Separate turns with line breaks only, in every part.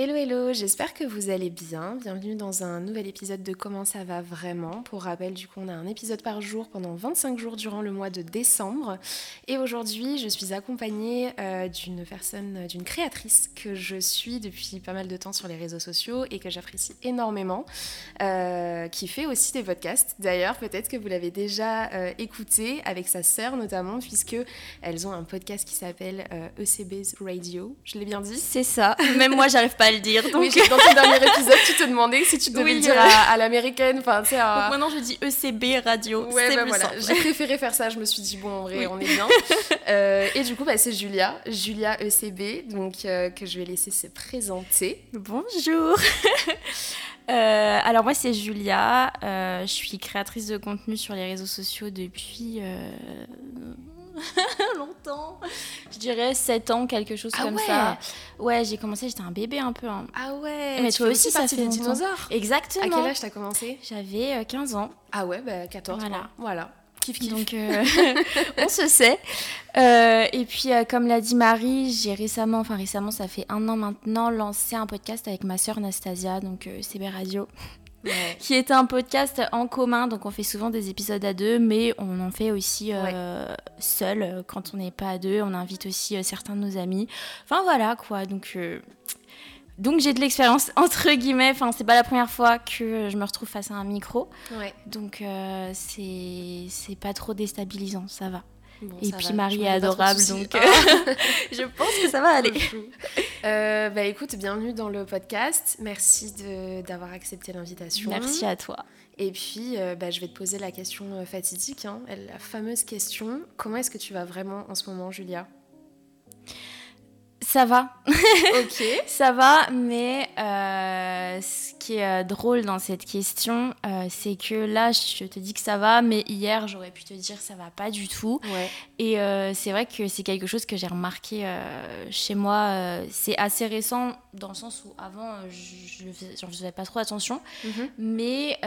Hello hello, j'espère que vous allez bien. Bienvenue dans un nouvel épisode de Comment ça va vraiment. Pour rappel, du coup, on a un épisode par jour pendant 25 jours durant le mois de décembre. Et aujourd'hui, je suis accompagnée euh, d'une personne, d'une créatrice que je suis depuis pas mal de temps sur les réseaux sociaux et que j'apprécie énormément, euh, qui fait aussi des podcasts. D'ailleurs, peut-être que vous l'avez déjà euh, écouté avec sa sœur notamment, puisque elles ont un podcast qui s'appelle ECB's e Radio. Je l'ai bien dit?
C'est ça. Même moi, j'arrive pas le dire.
Donc... Oui, dans ton dernier épisode, tu te demandais si tu devais le dire à, l'américaine. Enfin, tu sais,
Donc maintenant, je dis ECB radio.
Ouais, bah voilà. J'ai préféré faire ça. Je me suis dit, bon, en vrai, on est bien. euh, et du coup, bah, c'est Julia, Julia ECB, donc euh, que je vais laisser se présenter.
Bonjour. Euh, alors moi c'est Julia, euh, je suis créatrice de contenu sur les réseaux sociaux depuis longtemps. Je dirais 7 ans, quelque chose ah comme ça. Ouais, j'ai commencé, j'étais un bébé un peu. Hein.
Ah ouais.
Mais toi aussi, ça fait des
dinosaures.
Exactement. À
quel âge t'as commencé
J'avais 15 euh, ans.
Ah ouais, bah 14.
Voilà.
Voilà. Kiff, kiff.
Donc, euh, on se sait. Euh, et puis, comme l'a dit Marie, j'ai récemment, enfin récemment, ça fait un an maintenant, lancé un podcast avec ma sœur Anastasia, donc CB Radio qui est un podcast en commun. Donc on fait souvent des épisodes à deux, mais on en fait aussi euh, seul euh, quand on n'est pas à deux. On invite aussi euh, certains de nos amis. Enfin voilà quoi. Donc donc j'ai de l'expérience entre guillemets. Enfin c'est pas la première fois que je me retrouve face à un micro. Donc c'est c'est pas trop déstabilisant. Ça va et puis Marie est adorable, donc je pense que ça va aller.
Euh, bah écoute, bienvenue dans le podcast. Merci d'avoir accepté l'invitation.
Merci à toi.
Et puis, euh, bah, je vais te poser la question euh, fatidique, hein, la fameuse question. Comment est-ce que tu vas vraiment en ce moment, Julia?
Ça va.
ok.
ça va, mais euh, qui est euh, drôle dans cette question, euh, c'est que là, je te dis que ça va, mais hier, j'aurais pu te dire ça va pas du tout.
Ouais.
Et c'est vrai que c'est quelque chose que j'ai remarqué chez moi. c'est assez récent dans le sens où avant, je ne faisais pas trop attention. Mhm. Mais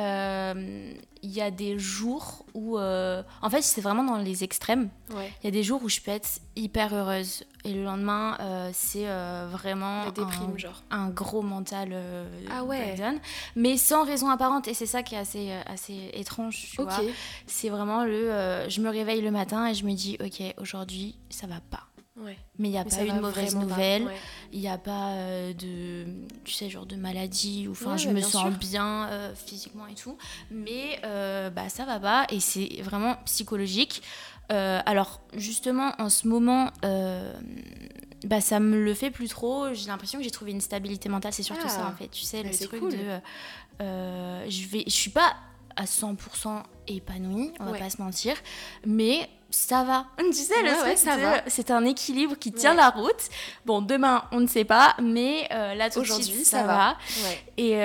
il y a des jours où. en fait, c'est vraiment dans les extrêmes. Il y a des jours où je peux être hyper heureuse. Et le lendemain, euh, c'est euh, vraiment
déprime, un, genre.
un gros mental euh,
ah ouais.
Mais sans raison apparente. Et c'est ça qui est assez, assez étrange, tu vois. C'est vraiment le... je me réveille le matin et je me dis, ok, aujourd'hui, ça va pas.
Ouais.
Mais il n'y a pas une mauvaise nouvelle, il n'y a pas de, tu sais, genre de maladie, ou enfin, je me sens bien physiquement et tout, mais bah, ça va pas, et c'est vraiment psychologique. Euh, alors justement en ce moment, euh, bah, ça me le fait plus trop. J'ai l'impression que j'ai trouvé une stabilité mentale. C'est surtout ça en ah. fait. Tu sais,
bah,
le truc
de,
euh, je vais, je suis pas à 100% épanouie, on va pas se mentir, mais ça va. Tu sais, le truc, ça va. C'est un équilibre qui tient la route. Bon, demain, on ne sait pas, mais là, tout aujourd'hui, ça, va. va. Et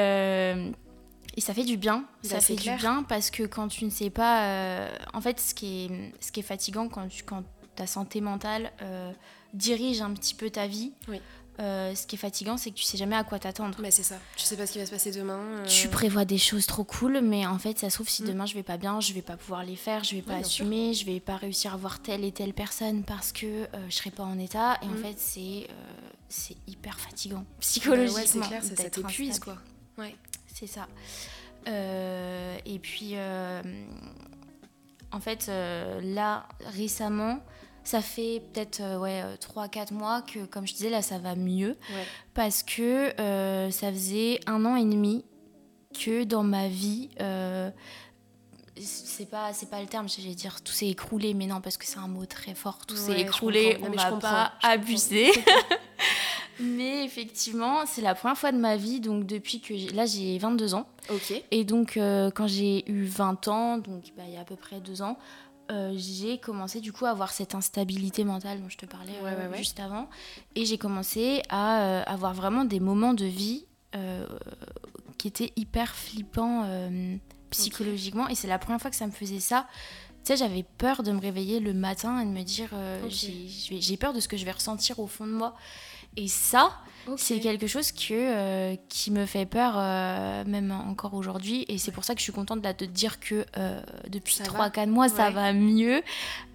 et ça fait du bien. Bah, ça fait du bien parce que quand tu ne sais pas. Euh, en fait, ce qui est, ce qui est fatigant quand, tu, quand ta santé mentale euh, dirige un petit peu ta vie. Euh, ce qui est fatigant, c'est que tu sais jamais à quoi t'attendre.
Mais c'est ça. Tu sais pas ce qui va se passer demain.
Tu prévois des choses trop cool, mais en fait, ça se trouve si mm. demain je vais pas bien, je vais pas pouvoir les faire, je vais pas assumer, je vais pas réussir à voir telle et telle personne parce que je serai pas en état. Et en mm. fait, c'est c'est hyper fatigant psychologiquement. ouais,
c'est clair, ça t'épuise quoi.
Ouais. C'est ça. Euh, et puis, euh, en fait, euh, là, récemment, ça fait peut-être ouais, 3-4 mois que, comme je disais, là, ça va mieux. Parce que ça faisait un an et demi que dans ma vie, c'est pas pas le terme j'allais dire tout s'est écroulé mais non parce que c'est un mot très fort tout s'est écroulé on va pas abuser mais effectivement, c'est la première fois de ma vie, donc depuis que là j'ai 22 ans.
Ok.
Et donc euh, quand j'ai eu 20 ans, donc bah, il y a à peu près deux ans, euh, j'ai commencé du coup à avoir cette instabilité mentale dont je te parlais euh, juste avant. Et j'ai commencé à avoir vraiment des moments de vie qui étaient hyper flippants psychologiquement. Et c'est la première fois que ça me faisait ça. Tu sais, j'avais peur de me réveiller le matin et de me dire, j'ai peur de ce que je vais ressentir au fond de moi. Et ça, c'est quelque chose que, euh, qui me fait peur, euh, même encore aujourd'hui. Et c'est pour ça que je suis contente là, de te dire que euh, depuis
Ça
3-4 mois, ça va mieux.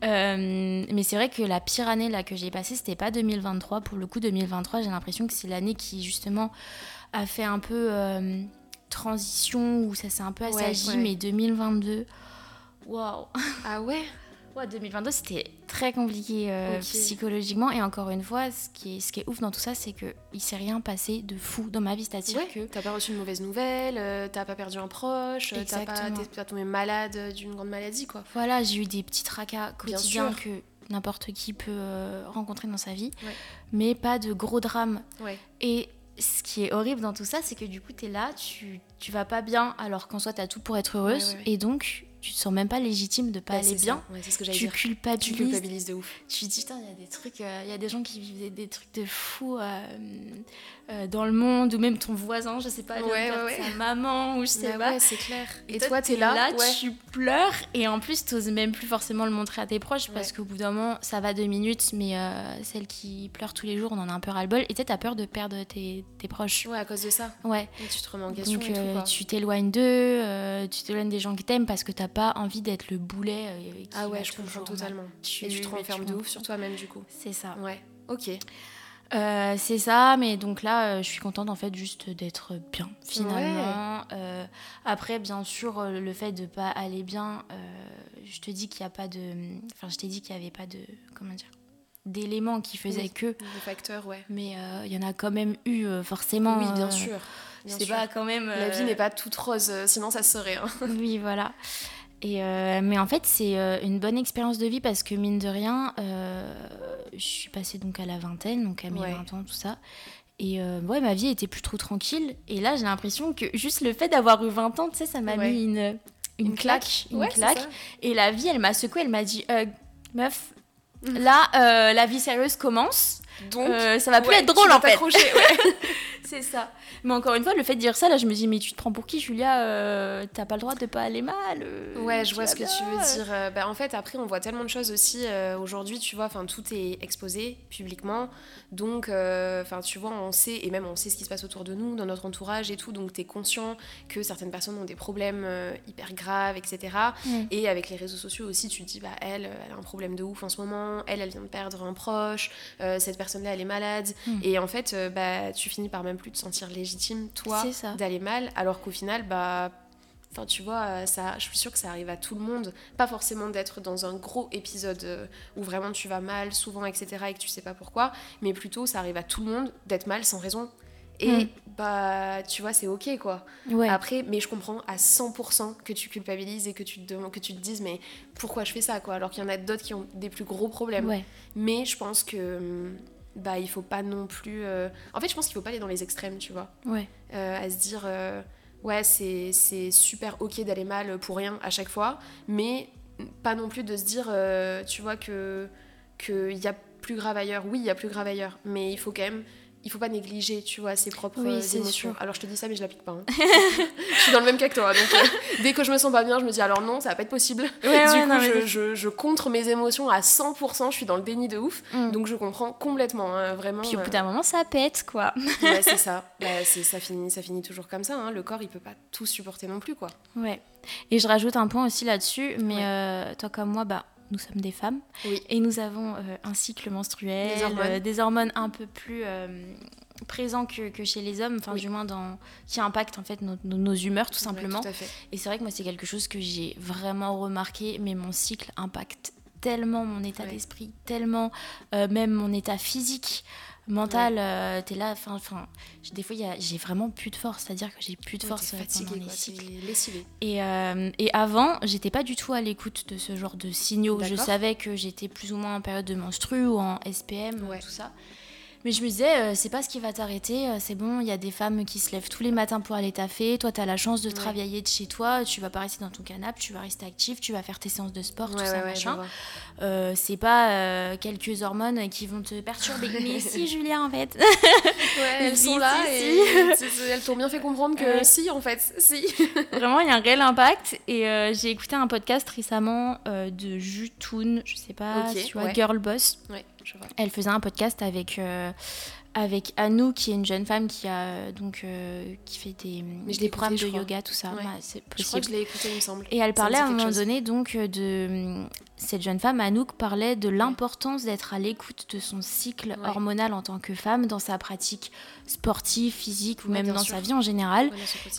Mais c'est vrai que la pire année là, que j'ai passée, c'était pas 2023. Pour le coup, 2023, j'ai l'impression que c'est l'année qui, justement, a fait un peu transition, où ça s'est un peu
Ouais,
assagi.
ouais.
Mais 2022, waouh!
Ah ouais?
Ouais, 2022, c'était très compliqué euh, psychologiquement. Et encore une fois, ce qui est, ce qui est ouf dans tout ça, c'est qu'il s'est rien passé de fou dans ma vie. C'est-à-dire
Ouais,
que.
T'as pas reçu une mauvaise nouvelle, euh, t'as pas perdu un proche, euh, t'as pas, t'es tombé malade d'une grande maladie, quoi.
Voilà, j'ai eu des petits tracas quotidiens que n'importe qui peut euh, rencontrer dans sa vie,
Ouais.
mais pas de gros drames.
Ouais.
Et ce qui est horrible dans tout ça, c'est que du coup, tu es là, tu, tu vas pas bien, alors qu'en soi, tu as tout pour être heureuse. Et donc, tu te sens même pas légitime de pas
Bah,
aller bien.
Ouais, ce que
Tu
dire.
culpabilises.
Tu culpabilises de ouf.
Tu te dis, putain, il y a des trucs, euh, il y a des gens qui vivent des, des trucs de fou euh, euh, dans le monde, ou même ton voisin, je sais pas, vient
Ouais,
sa maman, ou je sais
Bah
pas.
ouais, c'est clair. Et,
toi,
toi, t'es là,
tu pleures, et en plus, t'oses même plus forcément le montrer à tes proches, parce qu'au bout d'un moment, ça va deux minutes, mais celle qui pleure tous les jours, on en a un peu ras-le-bol, et tu t'as peur de perdre tes, tes proches.
Ouais, à cause de ça.
Ouais.
Et tu te remets en question
Donc
et tout, quoi.
tu t'éloignes d'eux, tu t'éloignes des gens qui t'aiment parce que t'as pas envie d'être le boulet. euh, qui
Ah ouais, je comprends totalement.
Tu-
et tu te renfermes de ouf sur toi-même, du coup.
C'est ça.
Ouais, ok.
Euh, c'est ça, mais donc là, euh, je suis contente en fait juste d'être bien finalement. Euh, après, bien sûr, le fait de pas aller bien, je te dis qu'il y a pas de, enfin, je t'ai dit qu'il y avait pas de, comment dire, d'éléments qui faisaient
Oui.
que,
Le facteur, ouais.
mais il y en a quand même eu forcément.
oui, bien sûr.
C'est pas quand même.
La vie n'est pas toute rose, sinon ça se serait. hein.
Oui, voilà. Et euh, mais en fait, c'est euh, une bonne expérience de vie parce que mine de rien, euh, je suis passée donc à la vingtaine, donc à mes
Ouais.
20 ans, tout ça. Et euh, ouais, ma vie était plus trop tranquille. Et là, j'ai l'impression que juste le fait d'avoir eu 20 ans, tu sais, ça m'a
Ouais.
mis une, une, claque. Une
Ouais,
claque. Et la vie, elle m'a secouée, elle m'a dit Meuf,
Mm.
là, la vie sérieuse commence.
Donc,
Euh, ça va plus
ouais,
être drôle en fait.
ouais.
C'est ça. Mais encore une fois, le fait de dire ça, là, je me dis, mais tu te prends pour qui, Julia Euh, T'as pas le droit de pas aller mal euh,
Ouais, je vois ce que tu veux dire. Bah, en fait, après, on voit tellement de choses aussi aujourd'hui, tu vois, enfin, tout est exposé publiquement. Donc, enfin, tu vois, on sait, et même on sait ce qui se passe autour de nous, dans notre entourage et tout. Donc, t'es conscient que certaines personnes ont des problèmes hyper graves, etc.
Mm.
Et avec les réseaux sociaux aussi, tu te dis, bah, elle, elle a un problème de ouf en ce moment, elle, elle vient de perdre un proche, cette personne-là, elle est malade.
Mm.
Et en fait, euh, bah, tu finis par même plus te sentir légitime, toi, d'aller mal, alors qu'au final, bah, enfin, tu vois, euh, ça, je suis sûre que ça arrive à tout le monde. Pas forcément d'être dans un gros épisode euh, où vraiment tu vas mal, souvent, etc., et que tu sais pas pourquoi, mais plutôt, ça arrive à tout le monde d'être mal sans raison. Et
Mm.
bah, tu vois, c'est ok, quoi.
Ouais.
Après, mais je comprends à 100% que tu culpabilises et que tu, te, que tu te dises, mais pourquoi je fais ça, quoi, alors qu'il y en a d'autres qui ont des plus gros problèmes.
ouais.
Mais je pense que. Bah, il faut pas non plus. euh, En fait, je pense qu'il faut pas aller dans les extrêmes, tu vois
Ouais.
euh, à se dire euh, ouais c'est c'est super ok d'aller mal pour rien à chaque fois mais pas non plus de se dire tu vois que qu'il y a plus grave ailleurs oui il y a plus grave ailleurs mais il faut quand même il faut pas négliger tu vois ses propres
Oui,
euh,
c'est
émotions
sûr.
alors je te dis ça mais je l'applique pas hein. je suis dans le même cas que toi donc euh, dès que je me sens pas bien je me dis alors non ça va pas être possible
Ouais,
du
ouais,
coup
non,
je,
c'est-
je, je contre mes émotions à 100% je suis dans le déni de ouf
Mm.
donc je comprends complètement hein, vraiment
Puis au
euh,
bout d'un moment, ça pète, quoi.
Ouais, c'est ça. Bah, c'est- ça, finit, ça finit toujours comme ça. hein. Le corps, il peut pas tout supporter non plus, quoi.
Ouais. Et je rajoute un point aussi là-dessus, mais
Ouais.
euh, toi comme moi, bah, nous sommes des femmes.
Oui.
Et nous avons euh, un cycle menstruel,
Des hormones.
euh, des hormones un peu plus euh, présents que, que chez les hommes, enfin
Oui.
du moins dans qui impactent en fait nos, nos- nos humeurs tout simplement.
tout.
Et c'est vrai que moi, c'est quelque chose que j'ai vraiment remarqué, mais mon cycle impacte tellement mon état d'esprit, tellement même mon état physique, mental. euh, T'es là, enfin, enfin, des fois, j'ai vraiment plus de force, c'est-à-dire que j'ai plus de force euh,
fatigué,
pendant les cycles. Et, euh, et avant, j'étais pas du tout à l'écoute de ce genre de signaux. Je savais que j'étais plus ou moins en période de menstru ou en SPM,
Ouais.
tout ça. Mais je me disais, euh, c'est pas ce qui va t'arrêter, euh, c'est bon, il y a des femmes qui se lèvent tous les matins pour aller taffer, toi t'as la chance de
Ouais.
travailler de chez toi, tu vas pas rester dans ton canapé, tu vas rester actif, tu vas faire tes séances de sport, tout
Ouais,
ça,
ouais, je
machin. Euh, c'est pas quelques hormones qui vont te perturber. Mais si, Julia, en fait.
Ouais, elles sont là
si,
et elles t'ont bien fait comprendre que si, en fait, si.
Vraiment, il y a un réel impact. Et j'ai écouté un podcast récemment de Jutoun, je sais pas, tu vois. Girl Boss.
Ouais.
Elle faisait un podcast avec euh, avec Anou, qui est une jeune femme qui a donc euh, qui fait des,
Mais je
des programmes
écouté,
de
crois.
yoga, tout ça.
Ouais.
Bah, c'est
Je crois que
possible.
je l'ai écouté, il me semble.
Et elle parlait à un moment
chose.
donné donc euh, de cette jeune femme Anouk parlait de l'importance d'être à l'écoute de son cycle
Ouais.
hormonal en tant que femme dans sa pratique sportive, physique ou
Ouais,
même dans
sûr.
sa vie en général.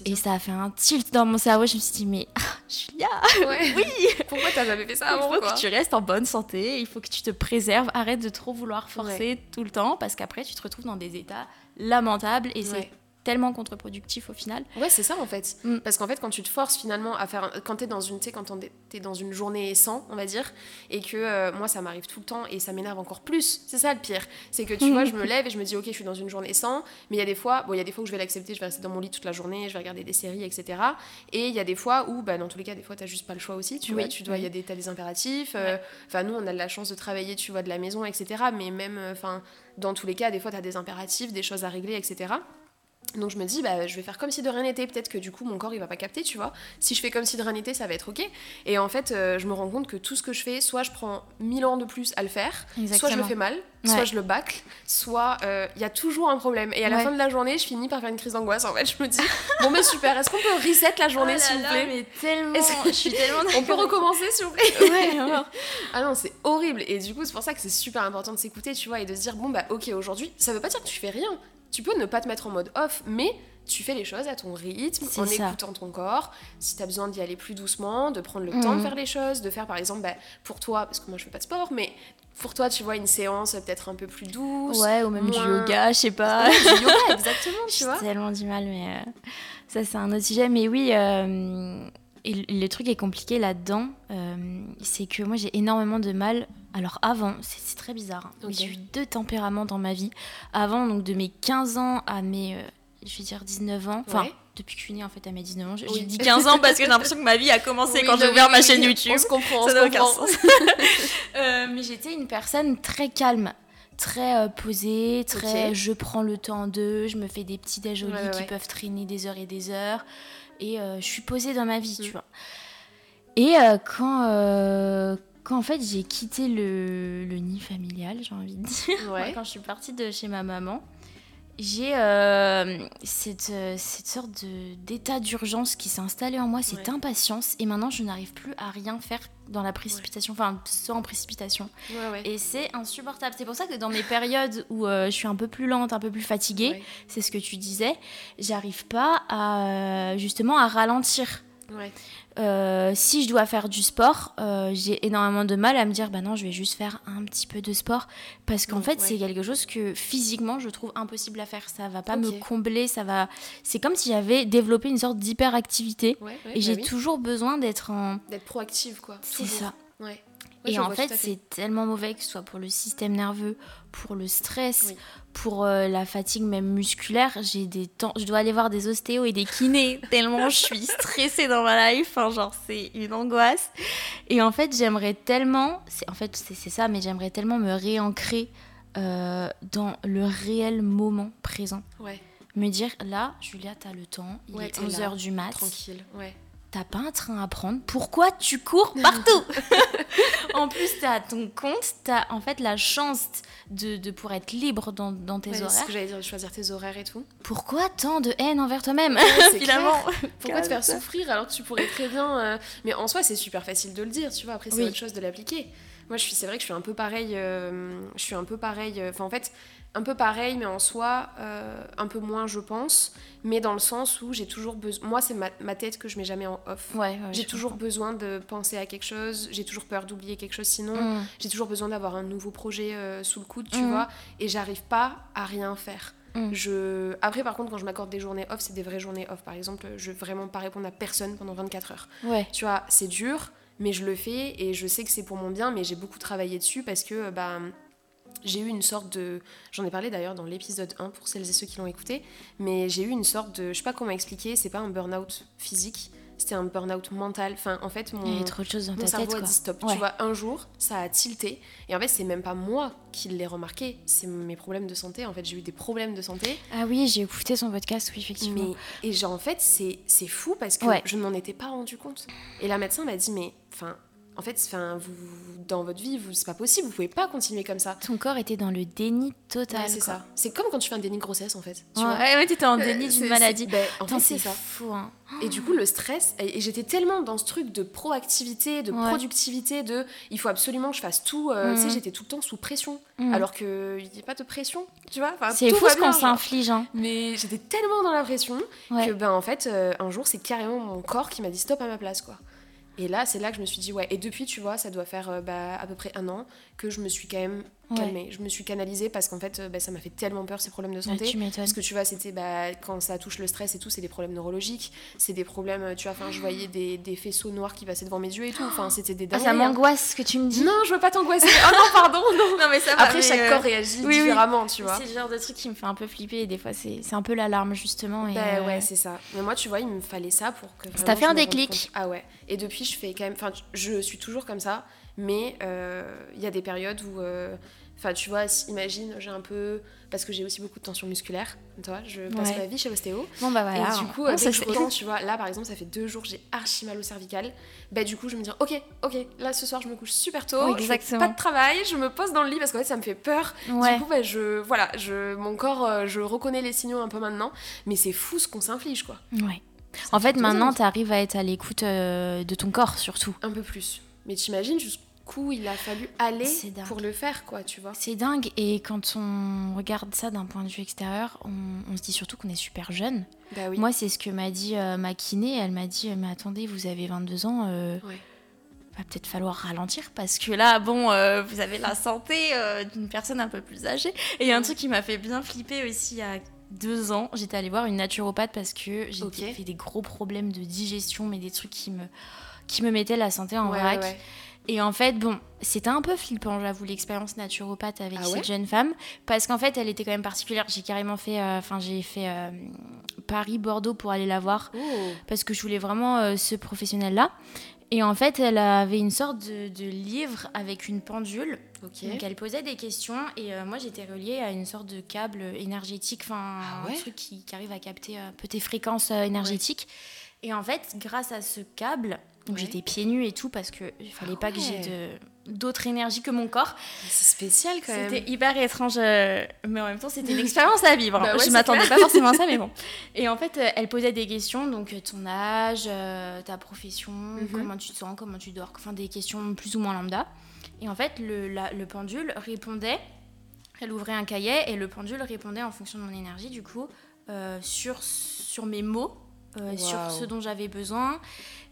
Et ça a fait un tilt dans mon cerveau. Je me suis dit mais ah, Julia, oui,
Pourquoi t'as jamais fait ça
il
avant
faut
quoi
que tu restes en bonne santé, il faut que tu te préserves, arrête de trop vouloir forcer tout le temps parce qu'après tu te retrouves dans des états lamentables et c'est. Tellement contre-productif au final.
Ouais, c'est ça en fait.
Mm.
Parce qu'en fait, quand tu te forces finalement à faire. Quand t'es dans une, quand t'es dans une journée sans, on va dire, et que euh, moi ça m'arrive tout le temps et ça m'énerve encore plus. C'est ça le pire. C'est que tu vois, je me lève et je me dis, ok, je suis dans une journée sans, mais il y a des fois, bon, il y a des fois où je vais l'accepter, je vais rester dans mon lit toute la journée, je vais regarder des séries, etc. Et il y a des fois où, bah, dans tous les cas, des fois, t'as juste pas le choix aussi, tu
Oui,
vois, tu dois, il y a des, t'as des impératifs. euh, Enfin, nous, on a de la chance de travailler, tu vois, de la maison, etc. Mais même, euh, enfin, dans tous les cas, des fois, t'as des impératifs, des choses à régler, etc. Donc je me dis, bah, je vais faire comme si de rien n'était. Peut-être que du coup, mon corps, il va pas capter, tu vois. Si je fais comme si de rien n'était, ça va être ok. Et en fait, euh, je me rends compte que tout ce que je fais, soit je prends 1000 ans de plus à le faire, soit je le fais mal, soit je le bâcle, soit euh, il y a toujours un problème. Et à la
Ouais.
fin de la journée, je finis par faire une crise d'angoisse. En fait, je me dis, bon, mais super, est-ce qu'on peut reset la journée, s'il vous plaît?
mais tellement,
que-
je suis tellement
On peut recommencer, s'il vous plaît?
Ouais, alors.
Ah non, c'est horrible. Et du coup, c'est pour ça que c'est super important de s'écouter, tu vois, et de se dire, bon, bah, ok, aujourd'hui, ça veut pas dire que tu fais rien. Tu peux ne pas te mettre en mode off, mais tu fais les choses à ton rythme, en
ça.
écoutant ton corps. Si t'as besoin d'y aller plus doucement, de prendre le temps de
Mhm.
faire les choses, de faire, par exemple, bah, pour toi, parce que moi, je fais pas de sport, mais pour toi, tu vois, une séance peut-être un peu plus douce.
Ouais, ou même du
moins-
yoga, je sais pas.
Ouais, du yoga, exactement, tu
J'ai
vois.
tellement du mal, mais euh, ça, c'est un autre sujet. Mais oui, euh, et le truc est compliqué là-dedans, euh, c'est que moi, j'ai énormément de mal. Alors avant, c'est très bizarre, hein, j'ai eu deux tempéraments dans ma vie. Avant, donc de mes 15 ans à mes, euh, je vais dire 19 ans, enfin,
Ouais.
depuis que je suis née en fait à mes 19 ans, j'ai
Oui.
dit 15 ans parce que j'ai l'impression que ma vie a commencé
Oui,
quand j'ai ouvert
oui,
ma chaîne YouTube.
On se comprend,
Ça n'a aucun sens. Euh, mais j'étais une personne très calme, très euh, posée, très je prends le temps d'eux, je me fais des petits déj au lit
Ouais, ouais,
qui peuvent traîner des heures et des heures. Et je suis posée dans ma vie,
Mm.
tu vois. Et quand, euh, quand en fait j'ai quitté le, le nid familial, j'ai envie de dire,
Ouais.
quand je suis partie de chez ma maman, j'ai euh, cette, euh, cette sorte d'état d'urgence qui s'est installé en moi, cette
Ouais.
impatience, et maintenant je n'arrive plus à rien faire dans la précipitation, enfin sans précipitation.
Ouais, ouais.
Et c'est insupportable. C'est pour ça que dans mes périodes où euh, je suis un peu plus lente, un peu plus fatiguée,
Ouais.
c'est ce que tu disais, j'arrive pas à justement à ralentir. Euh, si je dois faire du sport, euh, j'ai énormément de mal à me dire bah non, je vais juste faire un petit peu de sport parce qu'en
Mm,
fait,
ouais.
c'est quelque chose que physiquement je trouve impossible à faire. Ça va pas me combler, ça va. C'est comme si j'avais développé une sorte d'hyperactivité
Ouais, ouais,
et
bah
j'ai
oui.
toujours besoin d'être en.
D'être proactive, quoi.
C'est ça.
Ouais.
Et en fait, c'est tellement mauvais que ce soit pour le système nerveux, pour le stress,
Oui.
pour euh, la fatigue même musculaire. J'ai des temps, je dois aller voir des ostéos et des kinés tellement je suis stressée dans ma life. Enfin, genre c'est une angoisse. Et en fait, j'aimerais tellement, c'est en fait c'est ça, mais j'aimerais tellement me réancrer euh, dans le réel moment présent.
Ouais,
Me dire là, Julia, t'as le temps, il
Ouais,
est
t'es
11h
là,
du mat,
tranquille. Ouais.
T'as pas un train à prendre, pourquoi tu cours partout En plus, t'as ton compte, t'as en fait la chance de, de pouvoir être libre dans, dans tes
Ouais, c'est ce
horaires.
que j'allais dire, de choisir tes horaires et tout.
Pourquoi tant de haine envers toi-même
c'est
Finalement.
Pourquoi te faire souffrir alors que tu pourrais très bien. euh, Mais en soi, c'est super facile de le dire, tu vois. Après, c'est
Oui.
autre chose de l'appliquer. Moi, je suis, c'est vrai que je suis un peu pareil. euh, je suis un peu pareil. euh, Enfin, en fait, un peu pareil, mais en soi, euh, un peu moins, je pense. Mais dans le sens où j'ai toujours besoin. Moi, c'est ma, ma tête que je mets jamais en off.
Ouais, ouais,
J'ai toujours
comprends.
besoin de penser à quelque chose. J'ai toujours peur d'oublier quelque chose sinon.
Mm.
J'ai toujours besoin d'avoir un nouveau projet euh, sous le coude, tu
Mhm.
vois. Et j'arrive pas à rien faire.
Mm.
Je... Après, par contre, quand je m'accorde des journées off, c'est des vraies journées off. Par exemple, je veux vraiment pas répondre à personne pendant 24 heures.
Ouais.
Tu vois, c'est dur, mais je le fais et je sais que c'est pour mon bien, mais j'ai beaucoup travaillé dessus parce que bah, j'ai eu une sorte de. J'en ai parlé d'ailleurs dans l'épisode 1 pour celles et ceux qui l'ont écouté, mais j'ai eu une sorte de. Je sais pas comment expliquer, c'est pas un burn-out physique, c'était un burn-out mental. Enfin, en fait, mon.
Il y a trop de choses dans
Mon
ta
cerveau
tête,
a
quoi.
dit stop.
Ouais.
Tu vois, un jour, ça a tilté. Et en fait, c'est même pas moi qui l'ai remarqué. C'est mes problèmes de santé. En fait, j'ai eu des problèmes de santé.
Ah oui, j'ai écouté son podcast, oui, effectivement.
Mais, et genre, en fait, c'est c'est fou parce que
Ouais.
je ne m'en étais pas rendu compte. Et la médecin m'a dit, mais enfin, en fait, enfin, vous, dans votre vie, vous, c'est pas possible, vous pouvez pas continuer comme ça.
Ton corps était dans le déni total.
c'est ça. C'est comme quand tu fais un déni de grossesse, en fait. Tu
ouais, vois ouais, t'étais en déni d'une maladie.
Ben, en fait, c'est fou. Hein. Et du coup, le stress, et, j'étais tellement dans ce truc de proactivité, de productivité, de il faut absolument que je fasse tout. Euh, tu sais, mm. j'étais tout le temps sous pression, mm. alors qu'il n'y a pas de pression, tu vois.
c'est fou ce qu'on s'inflige. Hein.
Mais j'étais tellement dans la pression que, ben, en fait, euh, un jour, c'est carrément mon corps qui m'a dit stop à ma place, quoi. Et là, c'est là que je me suis dit, ouais. Et depuis, tu vois, ça doit faire euh, bah, à peu près un an que je me suis quand même calmée. Je me suis canalisée parce qu'en fait, euh, bah, ça m'a fait tellement peur ces problèmes de santé. tu parce que tu vois, c'était bah, quand ça touche le stress et tout, c'est des problèmes neurologiques, c'est des problèmes, euh, tu vois, enfin, je voyais des, des, faisceaux noirs qui passaient devant mes yeux et tout. Enfin, c'était des
ah, ça m'angoisse ce que tu me dis.
Non, je veux pas t'angoisser. oh non, pardon, non. non mais ça va, Après, chaque corps réagit différemment, tu vois.
C'est le genre de truc qui me fait un peu flipper et des fois, c'est un peu l'alarme justement. Et
bah, ouais, c'est ça. Mais moi, tu vois, il me fallait ça pour que.
Ça t'a fait un déclic.
Ah ouais. Et depuis, je fais quand même. Enfin, je suis toujours comme ça, mais euh, il y a des périodes où. Euh, enfin, tu vois, imagine, j'ai un peu. Parce que j'ai aussi beaucoup de tension musculaire, toi, je passe ma vie chez l'ostéo.
Bon, bah voilà.
Et du coup, dès que tu vois, là par exemple, ça fait deux jours, j'ai archi mal au cervical. Bah, du coup, je me dis, ok, ok, là ce soir, je me couche super tôt. exactement. Je fais pas de travail, je me pose dans le lit parce qu'en fait, ça me fait peur. Du coup, bah, je. Voilà, je, mon corps, euh, je reconnais les signaux un peu maintenant. Mais c'est fou ce qu'on s'inflige, quoi.
Ouais. En fait, maintenant, tu arrives à être à l'écoute euh, de ton corps, surtout.
Un peu plus. Mais t'imagines jusqu'où il a fallu aller pour le faire, quoi, tu vois.
C'est dingue. Et quand on regarde ça d'un point de vue extérieur, on, se dit surtout qu'on est super jeune. Bah oui. Moi, c'est ce que m'a dit euh, ma kiné. Elle m'a dit, mais attendez, vous avez 22 ans. Euh, Va peut-être falloir ralentir parce que là, bon, vous avez la santé d'une personne un peu plus âgée. Et il y a un truc qui m'a fait bien flipper aussi à deux ans, j'étais allée voir une naturopathe parce que j'ai fait des gros problèmes de digestion, mais des trucs qui me, qui me mettaient la santé en vrac. Et en fait, bon, c'était un peu flippant, j'avoue, l'expérience naturopathe avec ah cette jeune femme, parce qu'en fait, elle était quand même particulière. J'ai carrément fait, euh, enfin, j'ai fait euh, Paris-Bordeaux pour aller la voir, oh. parce que je voulais vraiment euh, ce professionnel-là. Et en fait, elle avait une sorte de, livre avec une pendule. Donc elle posait des questions et euh, moi j'étais reliée à une sorte de câble énergétique, enfin ah un truc qui, arrive à capter un peu tes fréquences euh, énergétiques. Et en fait, grâce à ce câble, donc j'étais pieds nus et tout parce que il fallait pas que j'ai d'autres énergies que mon corps.
C'est spécial quand même.
C'était hyper étrange, euh, mais en même temps c'était une expérience à vivre. Bah je m'attendais pas forcément à ça, mais bon. Et en fait, euh, elle posait des questions, donc euh, ton âge, ta profession, mhm. comment tu te sens, comment tu dors, enfin des questions plus ou moins lambda. Et en fait, le, le pendule répondait. Elle ouvrait un cahier et le pendule répondait en fonction de mon énergie, du coup, sur, sur mes mots, sur ce dont j'avais besoin.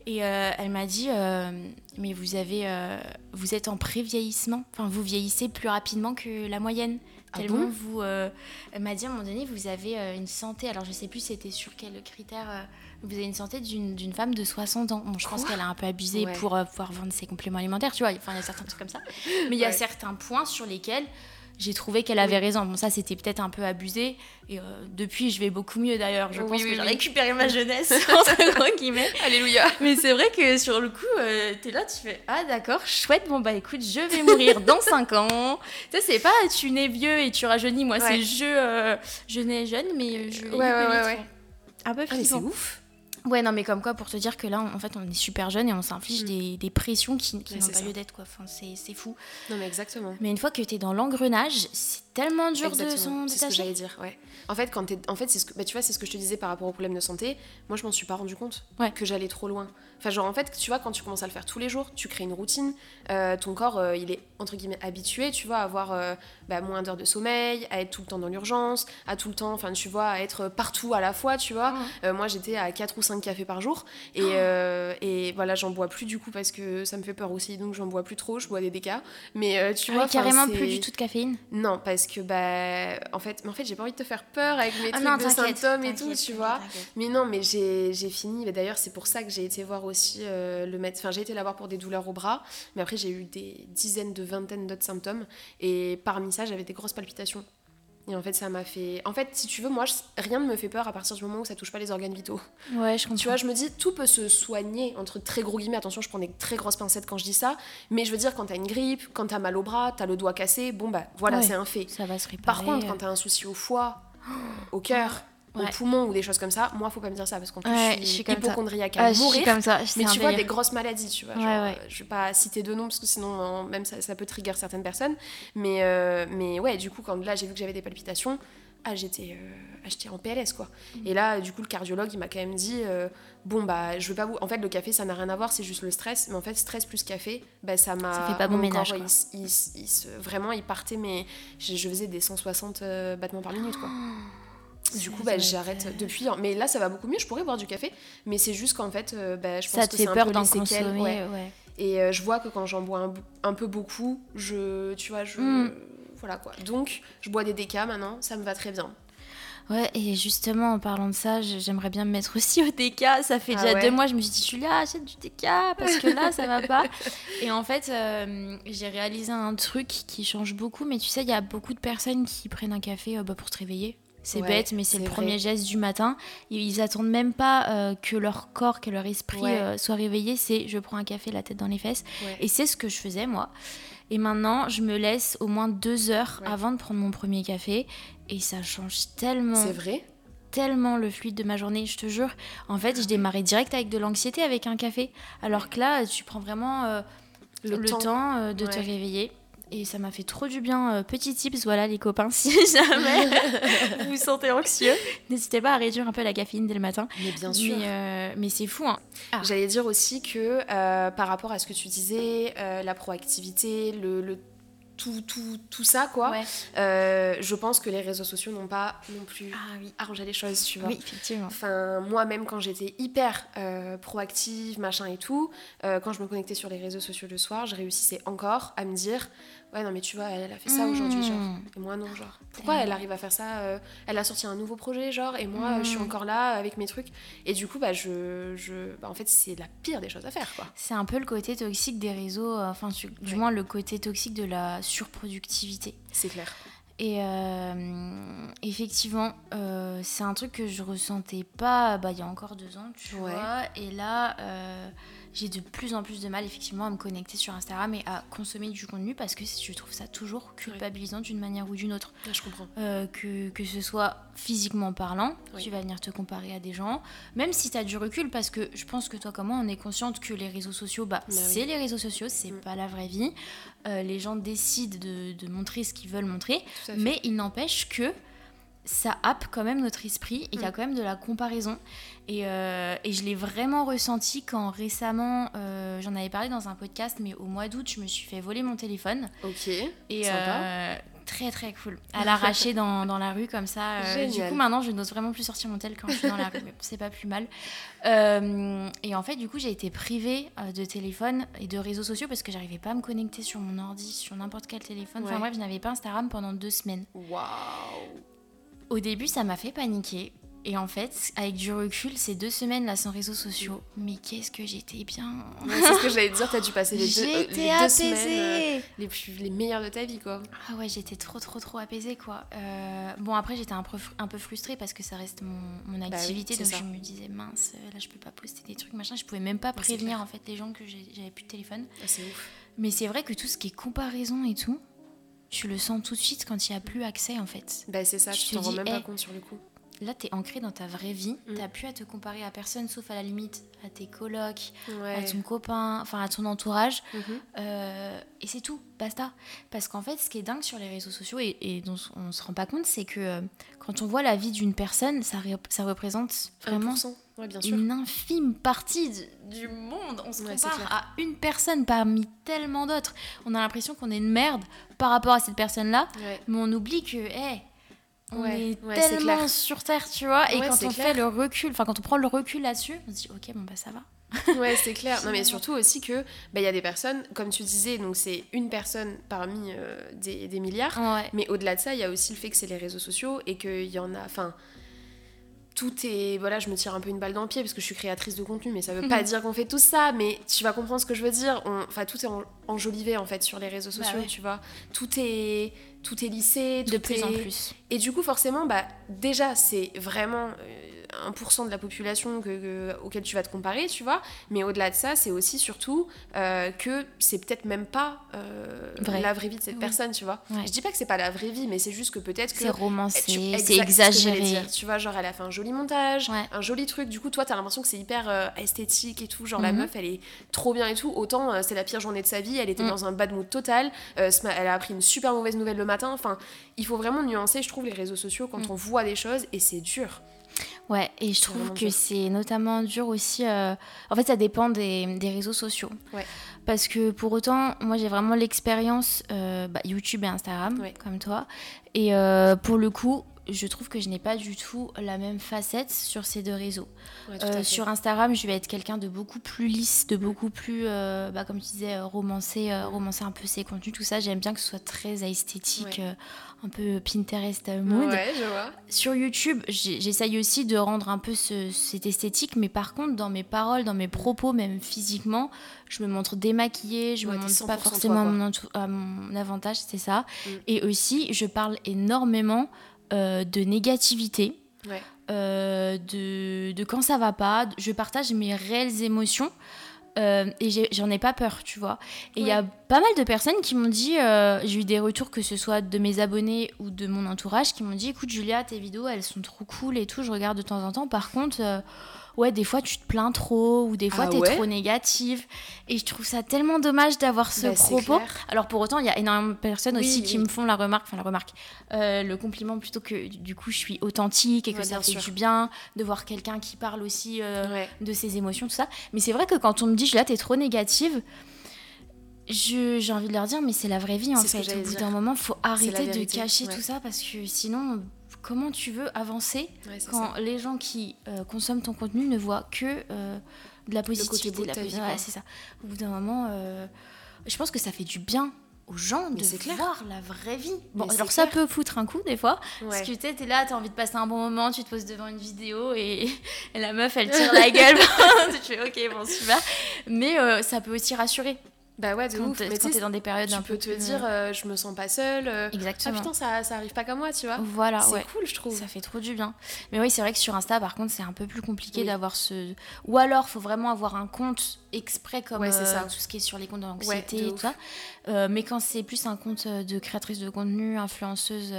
Et euh, elle m'a dit, euh, mais vous avez, euh, vous êtes en pré-vieillissement, enfin vous vieillissez plus rapidement que la moyenne. Ah tellement vous, elle m'a dit à un moment donné, vous avez une santé. Alors je sais plus c'était sur quel critère. vous avez une santé d'une femme de 60 ans. Bon, je pense qu'elle a un peu abusé pour pouvoir vendre ses compléments alimentaires, tu vois. Enfin, il y a certains trucs comme ça. Mais il y a certains points sur lesquels j'ai trouvé qu'elle avait raison. Bon, ça, c'était peut-être un peu abusé. Et euh, depuis, je vais beaucoup mieux d'ailleurs. Je pense que j'ai récupéré ma jeunesse, entre gros guillemets.
Alléluia.
Mais c'est vrai que sur le coup, euh, t'es là, tu fais Ah, d'accord, chouette. Bon, bah écoute, je vais mourir dans 5 ans. Tu sais, c'est pas tu nais vieux et tu rajeunis. Moi, c'est je, euh, je nais jeune, mais je vais
ouais, ouais, ouais,
Un peu
ah, c'est ouf.
Ouais, non, mais comme quoi, pour te dire que là, en fait, on est super jeune et on s'inflige mm. des, des, pressions qui, qui n'ont pas lieu d'être, quoi. Enfin, c'est fou.
Non, mais exactement.
Mais une fois que tu es dans l'engrenage, c'est tellement dur de s'en
C'est ce que j'allais dire, ouais. En fait, quand es... en fait, c'est ce que, bah, tu vois, c'est ce que je te disais par rapport aux problèmes de santé. Moi, je m'en suis pas rendu compte que j'allais trop loin. Enfin, genre, en fait, tu vois, quand tu commences à le faire tous les jours, tu crées une routine. Euh, ton corps, euh, il est entre guillemets habitué, tu vois, à avoir euh, bah, moins d'heures de sommeil, à être tout le temps dans l'urgence, à tout le temps, enfin, tu vois, à être partout à la fois, tu vois. moi, j'étais à 4 ou 5 cafés par jour. Et, et voilà, j'en bois plus du coup parce que ça me fait peur aussi, donc j'en bois plus trop, je bois des décas. Mais tu ah vois,
carrément plus du tout de caféine?
Non, parce que, bah, en fait, mais en fait j'ai pas envie de te faire peur avec mes ah trucs de symptômes et tout, tu vois. Mais non, mais j'ai fini. D'ailleurs, c'est pour ça que j'ai été voir aussi euh, le médecin. Enfin, j'ai été la voir pour des douleurs au bras, mais après, j'ai eu des dizaines de vingtaines d'autres symptômes. Et parmi ça, j'avais des grosses palpitations. Et en fait, ça m'a fait. En fait, si tu veux, moi, rien ne me fait peur à partir du moment où ça touche pas les organes vitaux.
Ouais, je comprends.
Tu vois, je me dis, tout peut se soigner, entre très gros guillemets. Attention, je prends des très grosses pincettes quand je dis ça. Mais je veux dire, quand t'as une grippe, quand t'as mal au bras, t'as le doigt cassé, bon, bah voilà, c'est un fait.
Ça va se réparer.
Par contre, quand t'as un souci au foie, au cœur, au poumon ou des choses comme ça, moi, faut pas me dire ça parce qu'en plus, je suis, hypochondriaque
à
mourir.
comme ça.
Mais tu vois, des grosses maladies, tu vois. Genre, je vais pas citer de noms parce que sinon, même ça, ça, peut trigger certaines personnes. Mais, mais ouais, du coup, quand là, j'ai vu que j'avais des palpitations, ah, j'étais euh, en PLS quoi. Mm. Et là, du coup, le cardiologue, il m'a quand même dit euh, bon bah, je veux pas vous. En fait, le café, ça n'a rien à voir, c'est juste le stress. Mais en fait, stress plus café, bah ça m'a.
Ça fait pas bon ménage.
Corps, il, il, vraiment, il partait, mais je, faisais des 160 euh, battements par minute quoi. Du coup, bah, j'arrête depuis. Mais là, ça va beaucoup mieux. Je pourrais boire du café, mais c'est juste qu'en fait, bah, je pense
ça
te
fait
c'est
peur
un peu
d'en consommer. Ouais.
Et je vois que quand j'en bois un, peu beaucoup, je, tu vois, je, mm. Voilà quoi. Donc, je bois des décas maintenant, ça me va très bien.
Ouais, et justement, en parlant de ça, j'aimerais bien me mettre aussi au DK. Ça fait ah déjà deux mois, je me suis dit, Julia, achète du DK parce que là, ça va pas. Et en fait, euh, j'ai réalisé un truc qui change beaucoup. Mais tu sais, il y a beaucoup de personnes qui prennent un café euh, bah, pour se réveiller. C'est bête, mais c'est le premier geste du matin. Ils attendent même pas euh, que leur corps, que leur esprit soit réveillé. C'est je prends un café, la tête dans les fesses. Et c'est ce que je faisais, moi. Et maintenant, je me laisse au moins deux heures avant de prendre mon premier café. Et ça change tellement.
C'est vrai
tellement le fluide de ma journée, je te jure. En fait, je démarrais direct avec de l'anxiété avec un café. Alors que là, tu prends vraiment euh, le, temps, euh, de te réveiller. Et ça m'a fait trop du bien. Euh, petit tips, voilà les copains, si jamais vous vous sentez anxieux, n'hésitez pas à réduire un peu la caféine dès le matin.
Mais bien sûr.
Mais, euh, c'est fou. Hein.
Ah. J'allais dire aussi que euh, par rapport à ce que tu disais, la proactivité, le, le tout, tout, tout, ça, quoi. Euh, je pense que les réseaux sociaux n'ont pas non plus ah, oui. arrangé les choses, tu vois.
Oui, effectivement.
Enfin, moi-même, quand j'étais hyper euh, proactive, machin et tout, euh, quand je me connectais sur les réseaux sociaux le soir, je réussissais encore à me dire Ouais, non, mais tu vois, elle, a fait ça aujourd'hui, genre. Hmm. Et moi, non, genre. Pourquoi elle arrive à faire ça Elle a sorti un nouveau projet, genre, et moi, je suis hmm. encore là avec mes trucs. Et du coup, bah, je. je... Bah, en fait, c'est la pire des choses à faire, quoi.
C'est un peu le côté toxique des réseaux, enfin, du moins le côté toxique de la surproductivité.
C'est clair.
Et euh, effectivement, euh, c'est un truc que je ressentais pas bah, il y a encore deux ans, tu vois. Et là, euh, j'ai de plus en plus de mal effectivement à me connecter sur Instagram et à consommer du contenu parce que je trouve ça toujours culpabilisant d'une manière ou d'une autre.
je comprends.
Euh, que, que, ce soit physiquement parlant, tu vas venir te comparer à des gens, même si tu as du recul parce que je pense que toi comme moi on est consciente que les réseaux sociaux, bah, bah c'est les réseaux sociaux, c'est mm. pas la vraie vie. Euh, les gens décident de, de montrer ce qu'ils veulent montrer, mais il n'empêche que ça happe quand même notre esprit et il y a mm. quand même de la comparaison. Et, euh, et je l'ai vraiment ressenti quand récemment, euh, j'en avais parlé dans un podcast, mais au mois d'août, je me suis fait voler mon téléphone.
Ok.
Et euh, très très cool. À l'arracher dans, dans, la rue comme ça. du coup, maintenant, je n'ose vraiment plus sortir mon tel quand je suis dans la rue, mais c'est pas plus mal. et en fait, du coup, j'ai été privée de téléphone et de réseaux sociaux parce que j'arrivais pas à me connecter sur mon ordi, sur n'importe quel téléphone. Enfin bref, je n'avais pas Instagram pendant deux semaines.
Waouh
au début, ça m'a fait paniquer. Et en fait, avec du recul, ces deux semaines là sans réseaux sociaux, mais qu'est-ce que j'étais bien.
c'est ce que j'allais te dire, t'as dû passer les deux, euh,
les deux semaines
euh, les, plus, les meilleures de ta vie quoi.
Ah ouais, j'étais trop trop trop apaisée quoi. Euh, bon après j'étais un peu, un peu frustrée parce que ça reste mon, mon bah activité, donc je me disais mince, là je peux pas poster des trucs machin, je pouvais même pas prévenir en fait les gens que j'avais plus de téléphone.
Ah, c'est ouf.
Mais c'est vrai que tout ce qui est comparaison et tout, tu le sens tout de suite quand il n'y a plus accès en fait.
Bah c'est ça, tu t'en rends même pas compte sur le coup.
Là, tu es ancré dans ta vraie vie, mm. tu n'as plus à te comparer à personne sauf à la limite à tes colocs, à ton copain, enfin à ton entourage. Mm-hmm. Euh, et c'est tout, basta. Parce qu'en fait, ce qui est dingue sur les réseaux sociaux et, dont on ne se rend pas compte, c'est que euh, quand on voit la vie d'une personne, ça, ça représente vraiment
bien sûr.
une infime partie du, monde. On se compare à une personne parmi tellement d'autres. On a l'impression qu'on est une merde par rapport à cette personne-là, mais on oublie que, hey, on est tellement sur Terre, tu vois. Et quand on fait le recul, enfin quand on prend le recul là-dessus, on se dit, ok, bon bah ça va.
ouais, c'est clair. Non, mais surtout aussi que bah, il y a des personnes, comme tu disais, donc c'est une personne parmi euh, des, des, milliards. Mais au-delà de ça, il y a aussi le fait que c'est les réseaux sociaux et qu'il y en a. Enfin, tout est voilà je me tire un peu une balle dans le pied parce que je suis créatrice de contenu mais ça veut pas dire qu'on fait tout ça mais tu vas comprendre ce que je veux dire. Enfin tout est enjolivé en fait sur les réseaux bah sociaux tu vois. Tout est tout est lissé
de plus en plus.
Et du coup forcément bah déjà c'est vraiment euh, 1% de la population que, auquel tu vas te comparer, tu vois. Mais au-delà de ça, c'est aussi surtout euh, que c'est peut-être même pas euh, la vraie vie de cette personne, tu vois. Je dis pas que c'est pas la vraie vie, mais c'est juste que peut-être que.
C'est romancé, c'est exagéré.
tu vois, genre elle a fait un joli montage, un joli truc. Du coup, toi, t'as l'impression que c'est hyper euh, esthétique et tout. Genre la mhm. meuf, elle est trop bien et tout. Autant c'est la pire journée de sa vie, elle était mm. dans un bad mood total. elle a appris une super mauvaise nouvelle le matin. Enfin, il faut vraiment nuancer, je trouve, les réseaux sociaux quand mm. on voit des choses et c'est dur.
Ouais, et je trouve que c'est notamment dur aussi. Euh, en fait, ça dépend des, des réseaux sociaux. Ouais. Parce que pour autant, moi j'ai vraiment l'expérience euh, bah, YouTube et Instagram, comme toi. Et euh, pour le coup, je trouve que je n'ai pas du tout la même facette sur ces deux réseaux. Euh, sur Instagram, je vais être quelqu'un de beaucoup plus lisse, de beaucoup plus, euh, bah, comme tu disais, euh, romancer, romancer un peu ses contenus, tout ça. J'aime bien que ce soit très esthétique, un peu Pinterest mood.
Ouais, je vois.
Sur YouTube, j'essaye aussi de rendre un peu cette esthétique, mais par contre, dans mes paroles, dans mes propos, même physiquement, je me montre démaquillée, je me montre pas forcément à mon, avantage, c'est ça. Mm. Et aussi, je parle énormément euh, de négativité, euh, de, de, quand ça va pas. Je partage mes réelles émotions. Euh, et j'en ai, pas peur, tu vois. Et il y a pas mal de personnes qui m'ont dit, j'ai eu des retours que ce soit de mes abonnés ou de mon entourage qui m'ont dit, écoute Julia, tes vidéos elles sont trop cool et tout, je regarde de temps en temps. Par contre, ouais, des fois tu te plains trop ou des fois tu ah t'es trop négative. Et je trouve ça tellement dommage d'avoir ce bah, propos. Alors pour autant, il y a énormément de personnes aussi qui me font la remarque, enfin la remarque, euh, le compliment plutôt que du coup je suis authentique et que ça fait du bien de voir quelqu'un qui parle aussi euh, de ses émotions, tout ça. Mais c'est vrai que quand on me dit, je là, t'es trop négative j'ai envie de leur dire, mais c'est la vraie vie en fait. Au bout d'un moment, faut arrêter de cacher tout ça parce que sinon, comment tu veux avancer quand les gens qui euh, consomment ton contenu ne voient que euh, de la positivité, de la positivité. c'est ça. Au bout d'un moment, euh, je pense que ça fait du bien aux gens de voir la vraie vie. Bon, alors ça peut foutre un coup des fois, parce que tu sais, t'es là, t'as envie de passer un bon moment, tu te poses devant une vidéo et, la meuf elle tire la gueule. tu fais ok, bon super. Mais ça peut aussi rassurer.
Bah ouais, de
quand
ouf.
Mais quand t'es dans des périodes
un peu. Tu peux te dire, euh, je me sens pas seule. Euh,
Exactement.
Ah putain, ça, ça arrive pas comme moi, tu vois.
Voilà,
c'est cool, je trouve.
Ça fait trop du bien. Mais oui, c'est vrai que sur Insta, par contre, c'est un peu plus compliqué d'avoir ce. Ou alors, faut vraiment avoir un compte exprès comme euh, ça. tout ce qui est sur les comptes d'anxiété et tout ça. mais quand c'est plus un compte de créatrice de contenu, influenceuse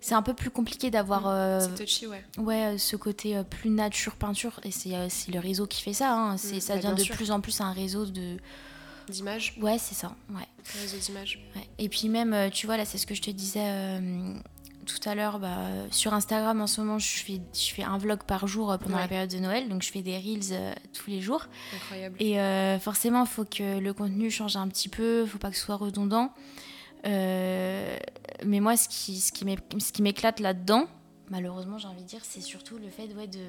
c'est un peu plus compliqué d'avoir
euh, touchy, ouais.
ouais ce côté plus nature peinture et c'est le réseau qui fait ça hein. mm, ça bah, devient de plus en plus un réseau de
D'images
Ouais, c'est ça. Ouais.
Réseau d'images.
Et puis même, euh, tu vois, là, c'est ce que je te disais euh, tout à l'heure. Bah, sur Instagram, en ce moment, je fais, je fais un vlog par jour euh, pendant la période de Noël. Donc, je fais des reels tous les jours.
Incroyable.
Et forcément, il faut que le contenu change un petit peu. Il faut pas que ce soit redondant. mais moi, ce qui, ce qui m'éclate là-dedans, malheureusement, j'ai envie de dire, c'est surtout le fait ouais, de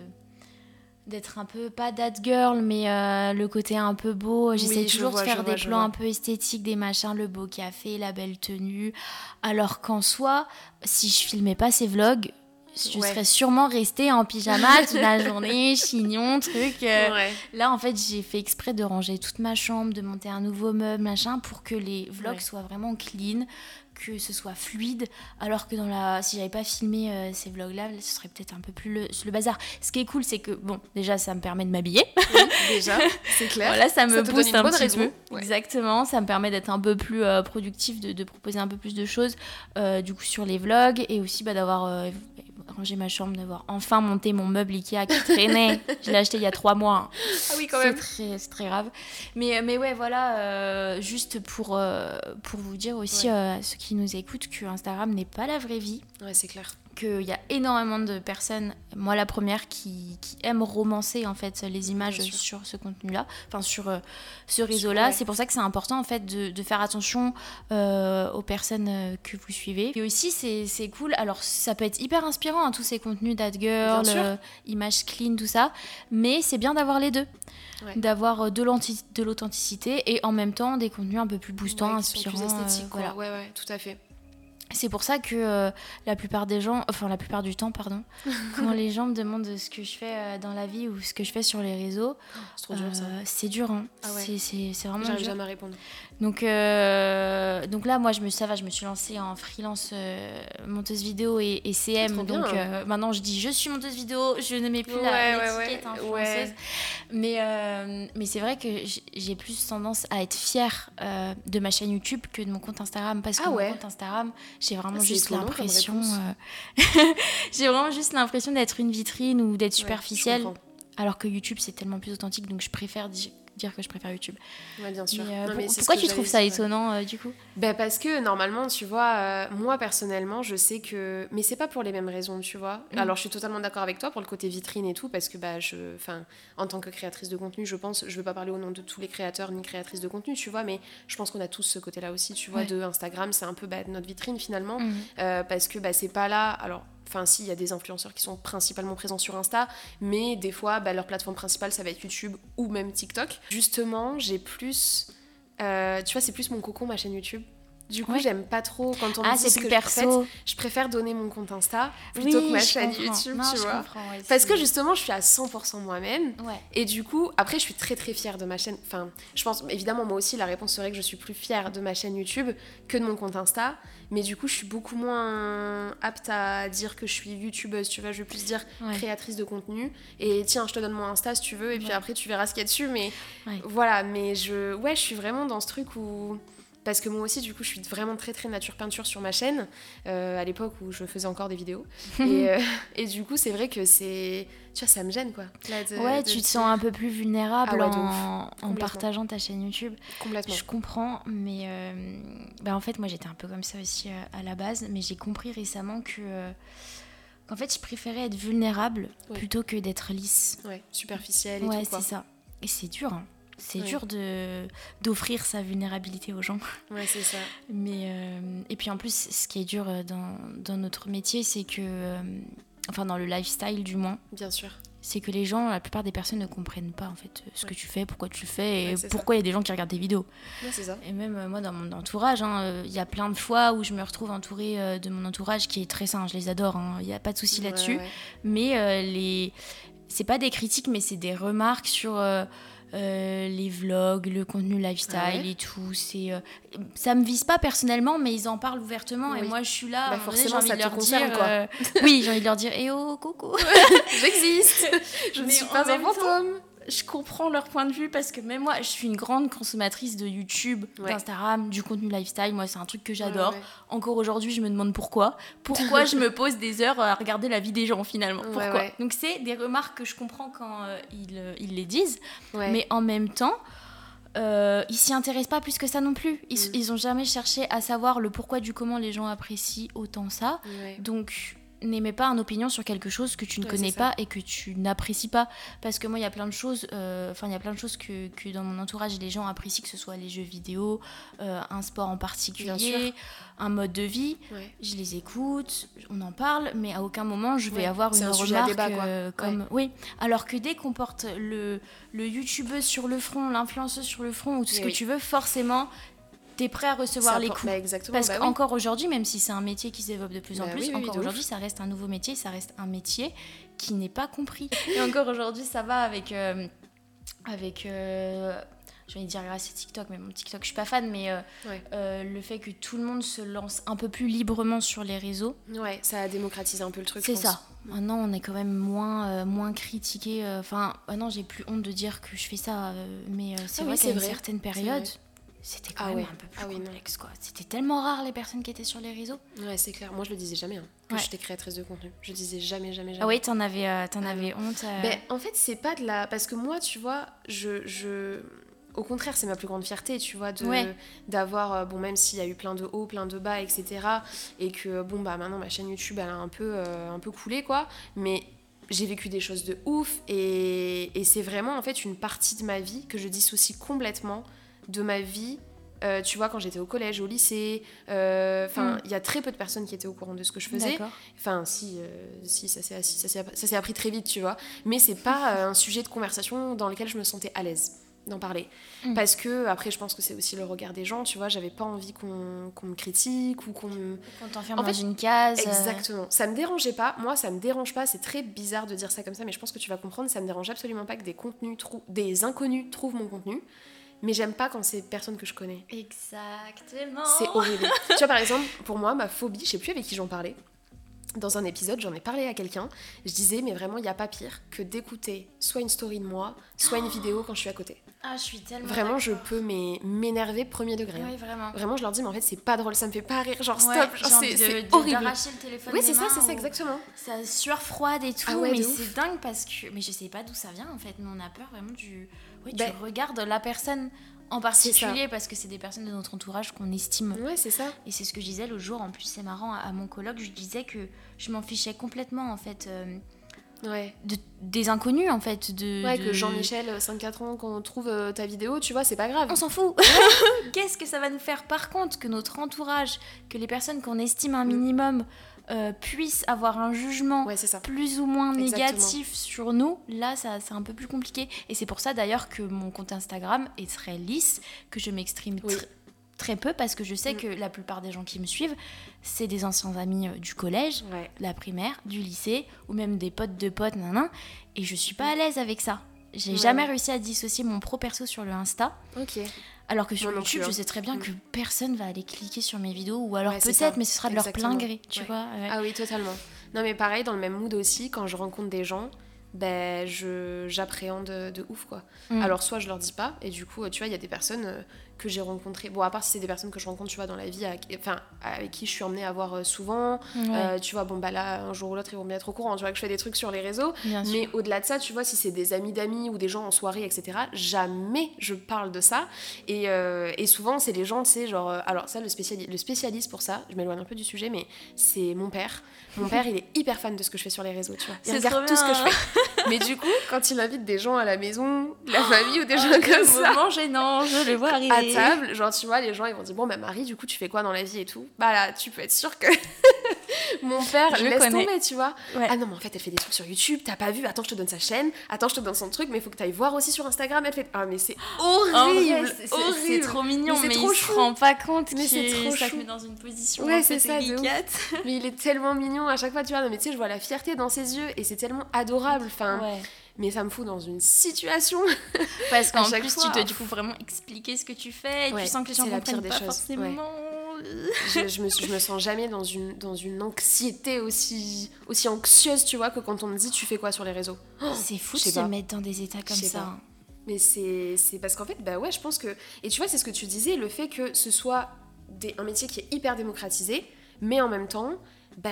d'être un peu pas that girl mais euh, le côté un peu beau. J'essaie toujours de faire des plans un peu esthétiques des machins le beau café la belle tenue. Alors qu'en soi si je filmais pas ces vlogs je serais sûrement restée en pyjama toute la journée, chignon, truc. Euh. Là, en fait, j'ai fait exprès de ranger toute ma chambre, de monter un nouveau meuble, machin, pour que les vlogs soient vraiment clean, que ce soit fluide, alors que dans la, si j'avais pas filmé euh, ces vlogs-là, ce serait peut-être un peu plus le, bazar. Ce qui est cool, c'est que bon, déjà, ça me permet de m'habiller.
déjà, c'est clair.
Voilà, ça me booste un petit peu. Exactement, ça me permet d'être un peu plus euh, productif, de, proposer un peu plus de choses, euh, du coup, sur les vlogs et aussi bah, d'avoir ranger ma chambre, d'avoir enfin monté mon meuble Ikea qui traînait. je l'ai acheté il y a trois mois.
Ah oui, quand même.
C'est très, grave. Mais, mais ouais, voilà, juste pour, pour vous dire aussi à ceux qui nous écoutent que Instagram n'est pas la vraie vie.
Ouais, c'est clair
qu'il y a énormément de personnes, moi la première, qui, qui aiment romancer en fait les images sur ce contenu-là, enfin sur euh, ce réseau-là. C'est pour ça que c'est important en fait de, de faire attention euh, aux personnes euh, que vous suivez. Et aussi c'est cool, alors ça peut être hyper inspirant hein, tous ces contenus that girl, images clean, tout ça, mais c'est bien d'avoir les deux. D'avoir de l'authenticité et en même temps des contenus un peu plus boostants, inspirants.
Plus esthétiques, voilà. Ouais, ouais, tout à fait.
C'est pour ça que euh, la plupart des gens, enfin la plupart du temps, pardon, quand les gens me demandent ce que je fais euh, dans la vie ou ce que je fais sur les réseaux,
c'est dur ça.
Euh, c'est dur, hein.
Ah ouais.
c'est, vraiment dur.
jamais à répondre.
Donc, euh, donc là, moi, je me, ça va, je me suis lancée en freelance monteuse vidéo et, et CM.
Bien.
donc maintenant, je dis je suis monteuse vidéo, je ne mets plus
Ouais,
la,
ouais,
l'étiquette
ouais,
influenceuse.
ouais.
Mais, mais c'est vrai que j'ai plus tendance à être fière de ma chaîne YouTube que de mon compte Instagram. Parce que
Ah
mon compte Instagram, j'ai vraiment
Ah,
juste l'impression. euh, j'ai vraiment juste l'impression d'être une vitrine ou d'être superficielle. alors que YouTube, c'est tellement plus authentique. Donc je préfère dire que je préfère YouTube.
Ouais, bien sûr.
Mais, euh,
Non,
pour-
mais c'est ce
pourquoi tu trouves ça étonnant euh, du coup?
Ben parce que normalement, tu vois, euh, moi personnellement, je sais que. Mais c'est pas pour les mêmes raisons, tu vois.
Mm.
Alors je suis totalement d'accord avec toi pour le côté vitrine et tout, parce que bah, je. Enfin, en tant que créatrice de contenu, je pense. Je veux pas parler au nom de tous les créateurs ni créatrices de contenu, tu vois, mais je pense qu'on a tous ce côté-là aussi, tu vois,
Ouais.
de Instagram, c'est un peu bah, notre vitrine finalement. Euh, parce que bah, c'est pas là. Alors, enfin, si, il y a des influenceurs qui sont principalement présents sur Insta, mais des fois, bah, leur plateforme principale, ça va être YouTube ou même TikTok. Justement, j'ai plus. euh, tu vois, c'est plus mon cocon, ma chaîne YouTube. Du coup,
Ouais.
j'aime pas trop quand on me
Ah,
dit ce
plus
que je
perso.
Je préfère donner mon compte Insta plutôt
Oui,
que ma
je
chaîne
comprends.
YouTube,
Non,
tu
je
vois.
ouais,
Parce que justement, je suis à 100% moi-même.
Ouais.
Et du coup, après, je suis très très fière de ma chaîne. Enfin, je pense, évidemment, moi aussi, la réponse serait que je suis plus fière de ma chaîne YouTube que de mon compte Insta. Mais du coup, je suis beaucoup moins apte à dire que je suis YouTubeuse, tu vois. Je vais plus dire créatrice de contenu. Et tiens, je te donne mon Insta si tu veux. Et puis après, tu verras ce qu'il y a dessus. Mais voilà, mais je, ouais, je suis vraiment dans ce truc où. Parce que moi aussi, du coup, je suis vraiment très très nature peinture sur ma chaîne, euh, à l'époque où je faisais encore des vidéos. et, euh, et du coup, c'est vrai que c'est. Tu vois, ça me gêne quoi. là, de-
Ouais,
de
tu te sens un peu plus vulnérable
Ah ouais,
en, partageant ta chaîne YouTube.
Complètement.
Je comprends, mais euh, bah, en fait, moi j'étais un peu comme ça aussi euh, à la base, mais j'ai compris récemment que qu'en fait, je préférais être vulnérable
Ouais.
plutôt que d'être lisse.
Ouais, superficielle et
Ouais,
tout quoi.
c'est ça. Et c'est dur, hein. C'est
Ouais.
dur de d'offrir sa vulnérabilité aux gens.
Ouais, c'est ça.
Mais euh, et puis en plus, ce qui est dur euh, dans, dans notre métier, c'est que, euh, enfin dans le lifestyle du moins,
Bien sûr.
c'est que les gens, la plupart des personnes ne comprennent pas en fait ce que tu fais, pourquoi tu le fais et pourquoi il y a des gens qui regardent tes vidéos.
Ouais, c'est ça.
Et même euh, moi dans mon entourage, hein, il y a plein de fois où je me retrouve entourée de mon entourage qui est très sain, je les adore, hein, il n'y a pas de souci là-dessus. Mais les, c'est pas des critiques, mais c'est des remarques sur euh, les vlogs, le contenu lifestyle
Ah ouais
et tout. C'est, euh, ça me vise pas personnellement, mais ils en parlent ouvertement et moi je suis là.
Bah, forcément,
j'ai
ça
envie de leur
concerne,
dire,
quoi.
euh, oui, j'ai envie de leur dire, eh oh, coucou.
J'existe Je ne suis pas un fantôme
je comprends leur point de vue parce que même moi, je suis une grande consommatrice de YouTube,
Ouais.
d'Instagram, du contenu lifestyle. Moi, c'est un truc que j'adore.
Ouais, ouais.
Encore aujourd'hui, je me demande pourquoi. Pourquoi je me pose des heures à regarder la vie des gens finalement? Pourquoi? Donc, c'est des remarques que je comprends quand euh, ils, euh, ils les disent. Mais en même temps, euh, ils s'y intéressent pas plus que ça non plus. Ils,
Mm.
ils ont jamais cherché à savoir le pourquoi du comment les gens apprécient autant ça. Donc, n'aimez pas une opinion sur quelque chose que tu ne
Ouais,
connais pas et que tu n'apprécies pas. Parce que moi, il y a plein de choses, euh, enfin, il y a plein de choses que, que dans mon entourage, les gens apprécient, que ce soit les jeux vidéo, euh, un sport en particulier, un mode de vie.
Ouais.
Je les écoute, on en parle, mais à aucun moment je vais
Ouais,
avoir une
un
remarque
débat,
euh, comme oui. Alors que dès qu'on porte le le youtubeuse sur le front, l'influenceuse sur le front ou tout ce
Et
que
oui.
tu veux, forcément, t'es prêt à recevoir les coups.
bah, exactement.
Parce
bah oui.
qu'encore aujourd'hui, même si c'est un métier qui se développe de plus en
Bah
plus,
oui, oui,
encore aujourd'hui, ça reste un nouveau métier, ça reste un métier qui n'est pas compris. Et encore aujourd'hui, ça va avec. euh, avec euh, j'ai envie de dire grâce à TikTok, mais mon TikTok, je suis pas fan, mais euh,
Ouais.
euh, le fait que tout le monde se lance un peu plus librement sur les réseaux,
Ouais, ça a démocratisé un peu le truc.
c'est
je
ça. Maintenant, on est quand même moins, euh, moins critiqué. euh, Enfin, maintenant, j'ai plus honte de dire que je fais ça, mais c'est
Ah
vrai
oui,
qu'à une
vrai.
certaine période. C'était quand
Ah
même
ouais.
un peu plus
Ah
complexe, quoi. C'était tellement rare les personnes qui étaient sur les réseaux.
Ouais, c'est clair. Moi, je le disais jamais, hein, que
Ouais.
j'étais créatrice de contenu. Je le disais jamais, jamais, jamais.
Ah oui, t'en avais, euh, t'en
Ah
avais honte. euh,
Ben, en fait, c'est pas de la. Parce que moi, tu vois, je. je... Au contraire, c'est ma plus grande fierté, tu vois, de
Ouais.
d'avoir, euh, bon, même s'il y a eu plein de hauts, plein de bas, etc. Et que, bon, bah maintenant, ma chaîne YouTube, elle a un peu, euh, un peu coulé, quoi. Mais j'ai vécu des choses de ouf. Et, et c'est vraiment, en fait, une partie de ma vie que je dissocie complètement de ma vie. euh, tu vois, quand j'étais au collège, au lycée, euh, enfin,
Mm.
il y a très peu de personnes qui étaient au courant de ce que je faisais.
D'accord.
Enfin, si, euh, si ça s'est ça s'est- ça s'est appris très vite, tu vois. Mais c'est pas un sujet de conversation dans lequel je me sentais à l'aise. d'en parler. Mm. Parce que, après, je pense que c'est aussi le regard des gens, tu vois, j'avais pas envie qu'on me critique ou qu'on me.
Qu'on t'enferme dans une case.
Exactement. Ça me dérangeait pas. Moi, ça me dérange pas. C'est très bizarre de dire ça comme ça, mais je pense que tu vas comprendre. Ça me dérange absolument pas que des contenus, des inconnus trouvent mon contenu. Mais j'aime pas quand c'est personne que je connais.
Exactement.
C'est horrible. tu vois, par exemple, pour moi, ma phobie, je sais plus avec qui j'en parlais dans un épisode, j'en ai parlé à quelqu'un. Je disais, mais vraiment, il n'y a pas pire que d'écouter soit une story de moi, soit une vidéo quand je suis à côté.
Ah, je suis tellement.
Vraiment, je peux m'énerver premier degré.
Hein. Oui, vraiment.
Vraiment, je leur dis, mais en fait, c'est pas drôle, ça me fait pas rire. Genre, stop, c'est horrible.
d'arracher le téléphone.
Oui, c'est ça, c'est ça, exactement.
Ça sueur froide et tout.
Ah
mais c'est dingue parce que. Mais je sais pas d'où ça vient en fait. Mais on a peur vraiment du. Oui, tu ben regardes la personne en particulier parce que c'est des personnes de notre entourage qu'on estime.
Ouais, c'est ça.
Et c'est ce que je disais le jour. En plus, c'est marrant, à mon colloque, je disais que je m'en fichais complètement, en fait. Euh,
ouais.
De, des inconnus en fait de,
ouais que Jean-Michel 5-4 ans qu'on trouve euh, ta vidéo tu vois c'est pas grave
on s'en fout qu'est-ce que ça va nous faire par contre que notre entourage que les personnes qu'on estime un mm. minimum euh, puissent avoir un jugement plus ou moins négatif sur nous, là, ça, c'est un peu plus compliqué. Et c'est pour ça d'ailleurs que mon compte Instagram est très lisse, que je m'exprime très peu, parce que je sais mm. que la plupart des gens qui me suivent, c'est des anciens amis euh, du collège, la primaire, du lycée, ou même des potes de potes, nan, et je suis pas à l'aise avec ça. J'ai jamais réussi à dissocier mon pro perso sur le Insta.
Ok.
Alors que sur YouTube, je hein. sais très bien que mm. personne va aller cliquer sur mes vidéos, ou alors peut-être, mais ce sera de leur plein gré, tu vois.
Ah oui, totalement. Non, mais pareil, dans le même mood aussi, quand je rencontre des gens, ben, je, j'appréhende de, ouf, quoi. Mm. Alors, soit je leur dis pas, et du coup, tu vois, il y a des personnes euh, que j'ai rencontrées. Bon, à part si c'est des personnes que je rencontre, tu vois, dans la vie, avec, enfin, avec qui je suis emmenée à voir euh, souvent. Euh, tu vois, bon, bah là, un jour ou l'autre, ils vont bien être au courant, tu vois, que je fais des trucs sur les réseaux. mais au-delà de ça, tu vois, si c'est des amis d'amis ou des gens en soirée, etc., jamais je parle de ça. Et, et souvent, c'est les gens, tu sais, genre. alors, ça, le, spécialiste, le spécialiste pour ça, je m'éloigne un peu du sujet, mais c'est mon père. Mon père, il est hyper fan de ce que je fais sur les réseaux, tu vois. Il regarde tout ce que je fais. Mais du coup, quand il invite des gens à la maison, la famille ou des gens comme ça.
moment gênant, je les vois arriver.
À table, genre, tu vois, les gens, ils vont dire Bon, bah, Marie, du coup, tu fais quoi dans la vie et tout? Bah là, tu peux être sûre que mon père je laisse connais. tomber, tu vois. Ah non, mais en fait, elle fait des trucs sur YouTube, t'as pas vu? Attends, je te donne sa chaîne. Attends, je te donne son truc, mais il faut que t'ailles voir aussi sur Instagram. Elle fait Ah, mais c'est horrible
C'est trop mignon, mais, il se rend pas compte mais c'est trop ça te met dans une position ouais, c'est ça, délicate.
mais il est tellement mignon à chaque fois, tu vois. Non, mais tu sais, je vois la fierté dans ses yeux et c'est tellement adorable. Enfin, mais ça me fout dans une situation.
Parce qu'en plus, fois, tu dois du coup vraiment expliquer ce que tu fais et tu sens que les gens
la pire des
pas
choses.
forcément.
je, je, me, je me sens jamais dans une, dans une anxiété aussi, aussi anxieuse, tu vois, que quand on me dit tu fais quoi sur les réseaux.
Oh, c'est fou de se mettre dans des états comme ça.
Mais c'est parce qu'en fait, bah ouais, je pense que. Et tu vois, c'est ce que tu disais, le fait que ce soit des, un métier qui est hyper démocratisé, mais en même temps, bah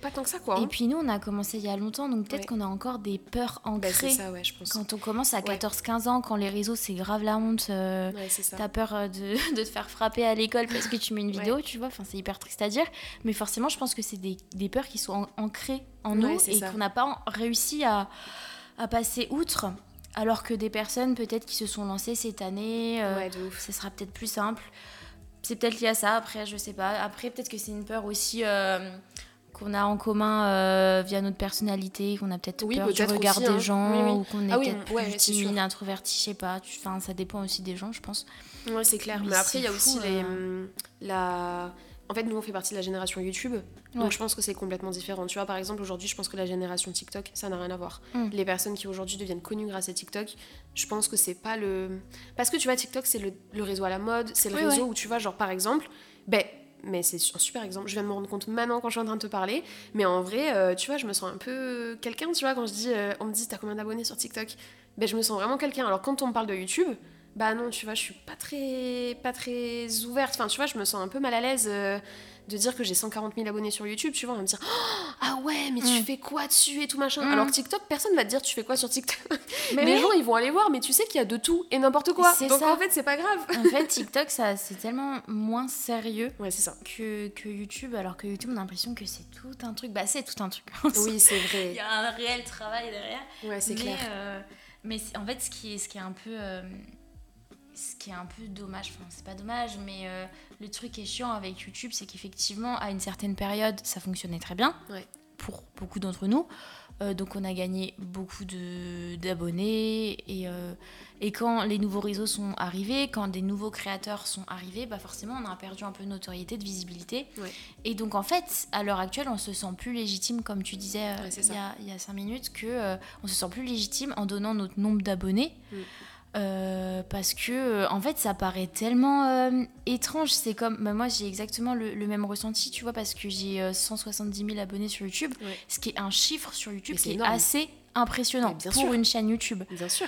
pas tant que ça quoi.
Et hein. puis nous on a commencé il y a longtemps donc peut-être qu'on a encore des peurs bah, ancrées.
ça ouais je pense.
Quand on commence à 14-15 ans, quand les réseaux c'est grave la honte, euh, t'as peur euh, de, de, te faire frapper à l'école parce que tu mets une vidéo, tu vois, enfin c'est hyper triste à dire. Mais forcément je pense que c'est des, des, peurs qui sont ancrées en nous et qu'on n'a pas réussi à, à passer outre. Alors que des personnes peut-être qui se sont lancées cette année, euh, ce sera peut-être plus simple. C'est peut-être lié à ça, après je sais pas. Après peut-être que c'est une peur aussi euh, qu'on a en commun euh, via notre personnalité, qu'on a peut-être peur du regard des hein. gens, ou qu'on est ah peut-être plus timide, introverti, je sais pas. Enfin, ça dépend aussi des gens, je pense.
Ouais, c'est clair. Mais, après, il y a aussi les, euh. la... En fait, nous, on fait partie de la génération YouTube. Donc, je pense que c'est complètement différent. Tu vois, par exemple, aujourd'hui, je pense que la génération TikTok, ça n'a rien à voir. Mm. Les personnes qui aujourd'hui deviennent connues grâce à TikTok, je pense que c'est pas le. Parce que tu vois, TikTok, c'est le, réseau à la mode, c'est le réseau où tu vois, genre, par exemple, ben mais c'est un super exemple. Je viens de me rendre compte maintenant quand je suis en train de te parler. Mais en vrai, euh, tu vois, je me sens un peu quelqu'un, tu vois, quand je dis, euh, on me dit, t'as combien d'abonnés sur TikTok? Ben, je me sens vraiment quelqu'un. Alors, quand on me parle de YouTube, bah non, tu vois, je suis pas très, pas très ouverte. Enfin, tu vois, je me sens un peu mal à l'aise. Euh, de dire que j'ai 140 000 abonnés sur YouTube, tu vois, on va me dire oh, Ah ouais, mais tu mm. fais quoi dessus et tout machin. Mm. Alors TikTok, personne va te dire tu fais quoi sur TikTok. Mais les gens, ils vont aller voir, mais tu sais qu'il y a de tout et n'importe quoi. Donc en fait, c'est pas grave.
En fait, TikTok, ça, c'est tellement moins sérieux
ouais, ça.
Que, que YouTube, alors que YouTube, on a l'impression que c'est tout un truc. Bah, c'est tout un truc.
oui, c'est vrai.
Il y a un réel travail derrière.
Ouais, c'est clair.
Euh, mais en fait, ce qui est, ce qui est un peu. Euh, ce qui est un peu dommage, enfin c'est pas dommage, mais euh, le truc est chiant avec YouTube, c'est qu'effectivement, à une certaine période, ça fonctionnait très bien. pour beaucoup d'entre nous. donc on a gagné beaucoup d'abonnés et, et quand les nouveaux réseaux sont arrivés, quand des nouveaux créateurs sont arrivés, bah forcément on a perdu un peu de notoriété, de visibilité. Et donc en fait, à l'heure actuelle, on se sent plus légitime, comme tu disais euh, il, y a, cinq minutes, que euh, on se sent plus légitime en donnant notre nombre d'abonnés. Mm. Euh, parce que en fait ça paraît tellement étrange. C'est comme bah, moi j'ai exactement le, même ressenti tu vois parce que j'ai 170 000 abonnés sur YouTube ce qui est un chiffre sur YouTube qui est assez impressionnant pour une chaîne YouTube.
Bien sûr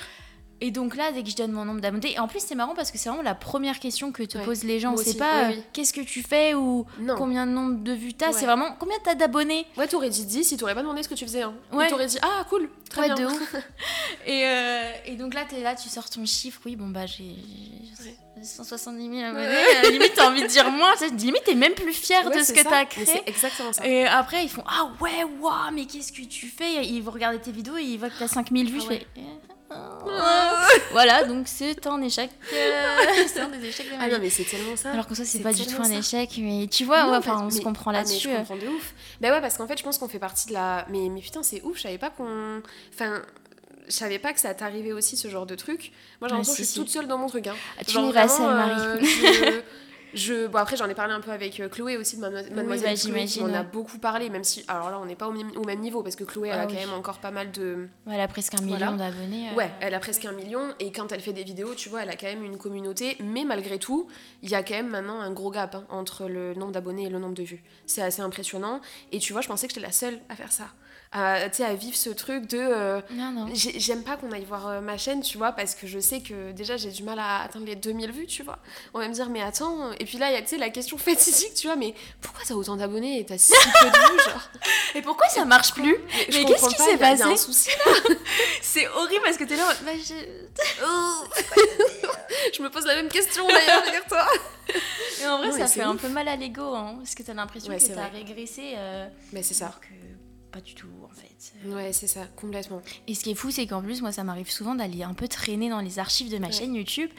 et donc là, dès que je donne mon nombre d'abonnés, et en plus c'est marrant parce que c'est vraiment la première question que te posent les gens. C'est pas euh, qu'est-ce que tu fais ou combien de nombre de vues t'as, c'est vraiment combien t'as d'abonnés?
Ouais, t'aurais dit 10 si t'aurais pas demandé ce que tu faisais. Hein. Ouais. T'aurais dit ah cool, très bien. De ouf.
et, euh, et, donc là, t'es là, tu sors ton chiffre. Oui, bon bah j'ai 170 000 abonnés. Euh, limite, t'as envie de dire moins. Limite, t'es même plus fier de ce que t'as créé.
C'est exactement ça.
Et après, ils font ah ouais, waouh, mais qu'est-ce que tu fais? Ils vont regarder tes vidéos et ils voient que t'as 5000 vues. Ah je voilà, donc c'est un échec. Euh, c'est un des échecs de
ma Ah non, mais c'est tellement ça.
Alors que ça, c'est pas du tout un échec, mais tu vois, enfin, on se comprend ah, là-dessus.
je comprends de ouf. Bah ouais, parce qu'en fait, je pense qu'on fait partie de la. Mais, mais putain, c'est ouf, je savais pas qu'on. Enfin, je savais pas que ça t'arrivait aussi ce genre de truc. Moi, j'ai l'impression que je suis toute seule dans mon truc. Hein.
Ah, tu n'es pas seule, Marie. Euh,
je, bon, après, j'en ai parlé un peu avec euh, Chloé aussi de Mademoiselle oui, bah, On a beaucoup parlé, même si. Alors là, on n'est pas au même, au même, niveau parce que Chloé, elle a ah quand même encore pas mal de.
elle a presque un million d'abonnés.
Euh. Ouais, elle a presque un million. Et quand elle fait des vidéos, tu vois, elle a quand même une communauté. Mais malgré tout, il y a quand même maintenant un gros gap hein, entre le nombre d'abonnés et le nombre de vues. C'est assez impressionnant. Et tu vois, je pensais que j'étais la seule à faire ça à, à vivre ce truc de euh, j'aime pas qu'on aille voir euh, ma chaîne tu vois parce que je sais que déjà j'ai du mal à atteindre les 2000 vues tu vois. On va me dire mais attends et puis là il y a la question fatidique tu vois mais pourquoi t'as autant d'abonnés et t'as si peu de vues genre?
Et pourquoi ça marche plus? Mais, qu'est-ce qui s'est passé c'est horrible parce que t'es là bah, je...
je me pose la même question d'ailleurs toi.
Et en vrai ça fait un peu mal à l'ego hein, parce que t'as l'impression que t'as régressé euh,
mais c'est ça
pas du tout en fait.
Ouais, c'est ça, complètement.
Et ce qui est fou, c'est qu'en plus, moi, ça m'arrive souvent d'aller un peu traîner dans les archives de ma chaîne YouTube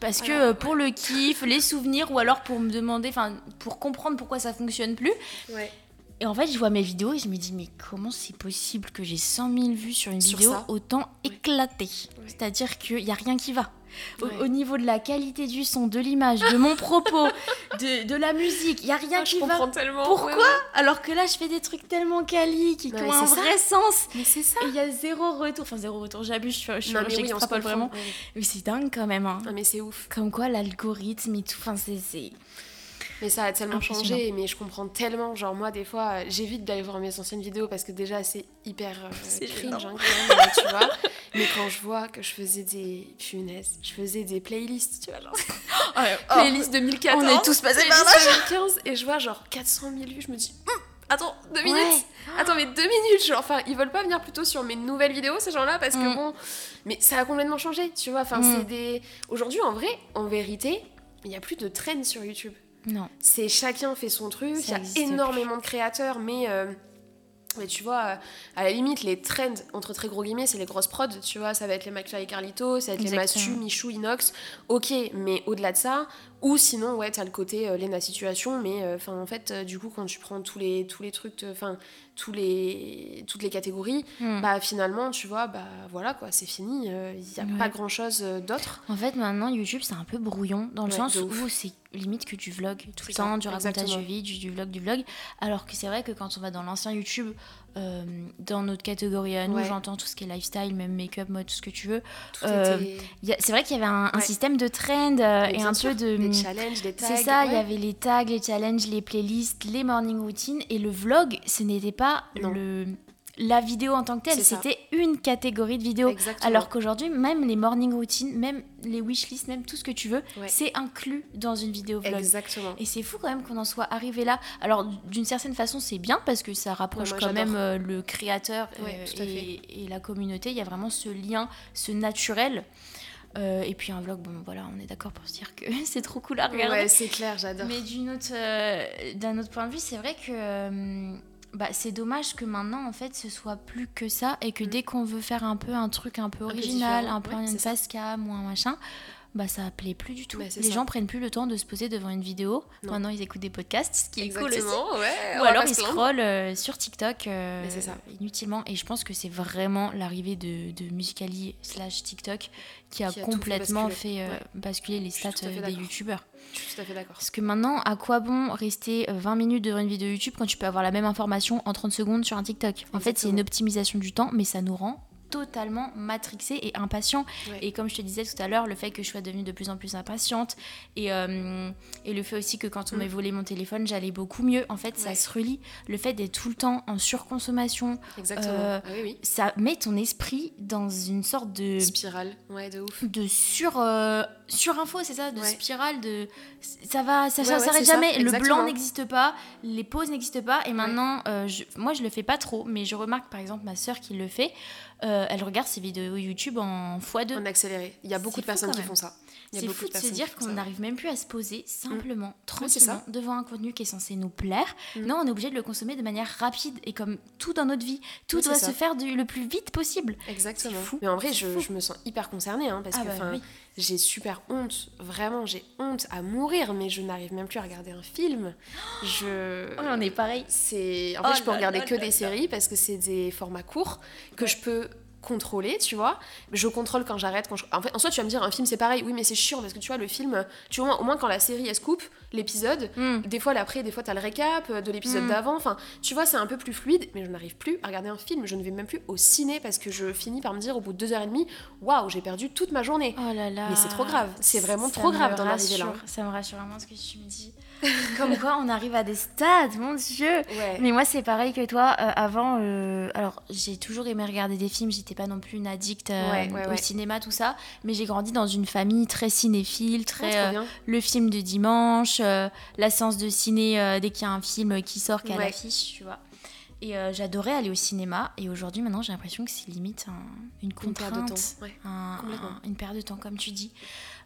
parce que euh, pour le kiff, les souvenirs ou alors pour me demander, enfin, pour comprendre pourquoi ça fonctionne plus. Ouais. Et en fait, je vois mes vidéos et je me dis, mais comment c'est possible que j'ai 100 000 vues sur une vidéo autant éclatée? C'est-à-dire qu'il n'y a rien qui va. Au, niveau de la qualité du son, de l'image, de mon propos, de, de, la musique, il n'y a rien ah, qui va.
Tellement.
Pourquoi Alors que là, je fais des trucs tellement quali, qui ont un vrai sens.
Mais c'est ça.
il y a zéro retour. Enfin, zéro retour, j'abuse, je, je, j'extrapole vraiment. Mais c'est dingue quand même. Hein.
Non, mais c'est ouf.
Comme quoi, l'algorithme et tout. Enfin, c'est.
Mais ça a tellement changé, mais je comprends tellement. Genre, moi, des fois, j'évite d'aller voir mes anciennes vidéos parce que déjà, c'est hyper euh, cringe, hein, quand même, tu vois. Mais quand je vois que je faisais des. Punaises, je faisais des playlists, tu vois, genre. Oh, playlists 2014.
On est tous passés par là.
2015, et je vois genre 400 000 vues, je me dis. Hum, attends, deux minutes Attends, mais deux minutes genre, Enfin, ils veulent pas venir plutôt sur mes nouvelles vidéos, ces gens-là, parce que mm. bon. Mais ça a complètement changé, tu vois. Enfin, c'est mm. des. Aujourd'hui, en vrai, en vérité, il n'y a plus de trends sur YouTube.
Non.
C'est chacun fait son truc, il y a énormément de créateurs, mais. Euh, mais tu vois, euh, à la limite, les trends, entre très gros guillemets, c'est les grosses prods, tu vois, ça va être les McFly et Carlito, ça va être les Massu, Michou, Inox, ok, mais au-delà de ça, ou sinon, ouais, t'as le côté euh, Lena Situation, mais euh, enfin en fait, euh, du coup, quand tu prends tous les, tous les trucs, enfin, tous les, toutes les catégories, hmm. bah finalement, tu vois, bah voilà quoi, c'est fini, il n'y a pas grand chose d'autre.
En fait, maintenant, YouTube, c'est un peu brouillon, dans le sens où c'est limite que tu vlogs tout le temps, du racontage de vie, du, du vlog, du vlog. Alors que c'est vrai que quand on va dans l'ancien YouTube, euh, dans notre catégorie à nous, j'entends tout ce qui est lifestyle, même make-up, mode, tout ce que tu veux. Euh, c'est vrai qu'il y avait un, système de trend euh, et un peu de.
Des challenges, des tags.
C'est ça, il y avait les tags, les challenges, les playlists, les morning routines. Et le vlog, ce n'était pas le la vidéo en tant que telle, c'était une catégorie de vidéos. Alors qu'aujourd'hui, même les morning routines, même les wishlists, même tout ce que tu veux, c'est inclus dans une vidéo vlog.
Exactement.
Et c'est fou quand même qu'on en soit arrivé là. Alors d'une certaine façon, c'est bien parce que ça rapproche quand même euh, le créateur euh, et, la communauté. Il y a vraiment ce lien, ce naturel. Euh, et puis un vlog, bon voilà, on est d'accord pour se dire que c'est trop cool à regarder.
Ouais, c'est clair, j'adore.
Mais d'une autre, d'un autre point de vue, c'est vrai que bah, c'est dommage que maintenant, en fait, ce soit plus que ça et que mm. dès qu'on veut faire un peu un truc un peu original, un peu, un, une face cam ou un machin, bah ça plaît plus du tout.
Bah,
les
ça.
gens prennent plus le temps de se poser devant une vidéo.
Non.
Maintenant, ils écoutent des podcasts, ce qui est cool aussi.
Exactement, ouais.
Ou alors ils scrollent euh, sur TikTok euh,
ça.
inutilement. Et je pense que c'est vraiment l'arrivée de, de Musicali slash TikTok qui a
Qui a tout fait
complètement
basculer.
fait, euh,
Ouais.
basculer les stats des youtubeurs.
Je suis tout à fait d'accord.
Parce que maintenant, à quoi bon rester euh, 20 minutes devant une vidéo YouTube quand tu peux avoir la même information en 30 secondes sur un TikTok? En fait, c'est une
Exactement.
optimisation du temps, mais ça nous rend totalement matrixés et impatients.
Ouais.
Et comme je te disais tout à l'heure, le fait que je sois devenue de plus en plus impatiente et, euh, et le fait aussi que quand on
Mm.
m'ait volé mon téléphone, j'allais beaucoup mieux. En fait, ça se relie. Le fait d'être tout le temps en surconsommation. Euh,
oui, oui.
ça met ton esprit dans une sorte de
Spirale, ouais, de ouf.
de sur euh, surinfo c'est ça? De spirale de ça va ça, s'arrête
ça,
jamais le
exactement.
blanc n'existe pas les pauses n'existent pas et maintenant je- moi je le fais pas trop mais je remarque par exemple ma sœur qui le fait euh, elle regarde ses vidéos YouTube en x2
En accéléré. Il y a beaucoup de personnes qui font ça.
C'est fou de se dire qu'on n'arrive même plus à se poser simplement, tranquillement,
ça.
devant un contenu qui est censé nous plaire.
Mm.
Non, on est obligé de le consommer de manière rapide et comme tout dans notre vie, tout
Oui,
doit se faire du- le plus vite possible.
Exactement.
Fou.
Mais en vrai, je, me sens hyper concernée hein, parce
Ah
que
bah oui.
j'ai super honte. Vraiment, j'ai honte à mourir, mais je n'arrive même plus à regarder un film. Je.
Oh, on est pareil.
C'est. En
Oh
fait, je peux
là
regarder que des séries parce que c'est des formats courts que je peux contrôler, tu vois. Je contrôle quand j'arrête. En fait, en soi, tu vas me dire un film, c'est pareil. Oui, mais c'est chiant parce que tu vois, le film, tu vois, au moins quand la série elle se coupe, l'épisode,
Mm.
des fois l'après, des fois t'as le récap de l'épisode
Mm.
d'avant. Enfin, tu vois, c'est un peu plus fluide, mais je n'arrive plus à regarder un film. Je ne vais même plus au ciné parce que je finis par me dire au bout de deux heures et demie, waouh, j'ai perdu toute ma journée.
Oh là là.
Mais c'est trop grave. C'est vraiment
Ça
trop grave d'en arriver là.
Ça me rassure vraiment ce que tu me dis. Comme quoi, on arrive à des stades, mon Dieu.
Ouais.
Mais moi, c'est pareil que toi. euh, avant, euh, alors j'ai toujours aimé regarder des films. J'étais pas non plus une addict euh,
Ouais, ouais,
au cinéma, tout ça. Mais j'ai grandi dans une famille très cinéphile, très euh, le film de dimanche, euh, la séance de ciné euh, dès qu'il y a un film qui sort, qui a
Ouais.
l'affiche, tu vois. Et euh, j'adorais aller au cinéma. Et aujourd'hui, maintenant, j'ai l'impression que c'est limite un- une
Une
contrainte,
perte de temps. Ouais.
un-
Complètement.
un- une perte de temps, comme tu dis.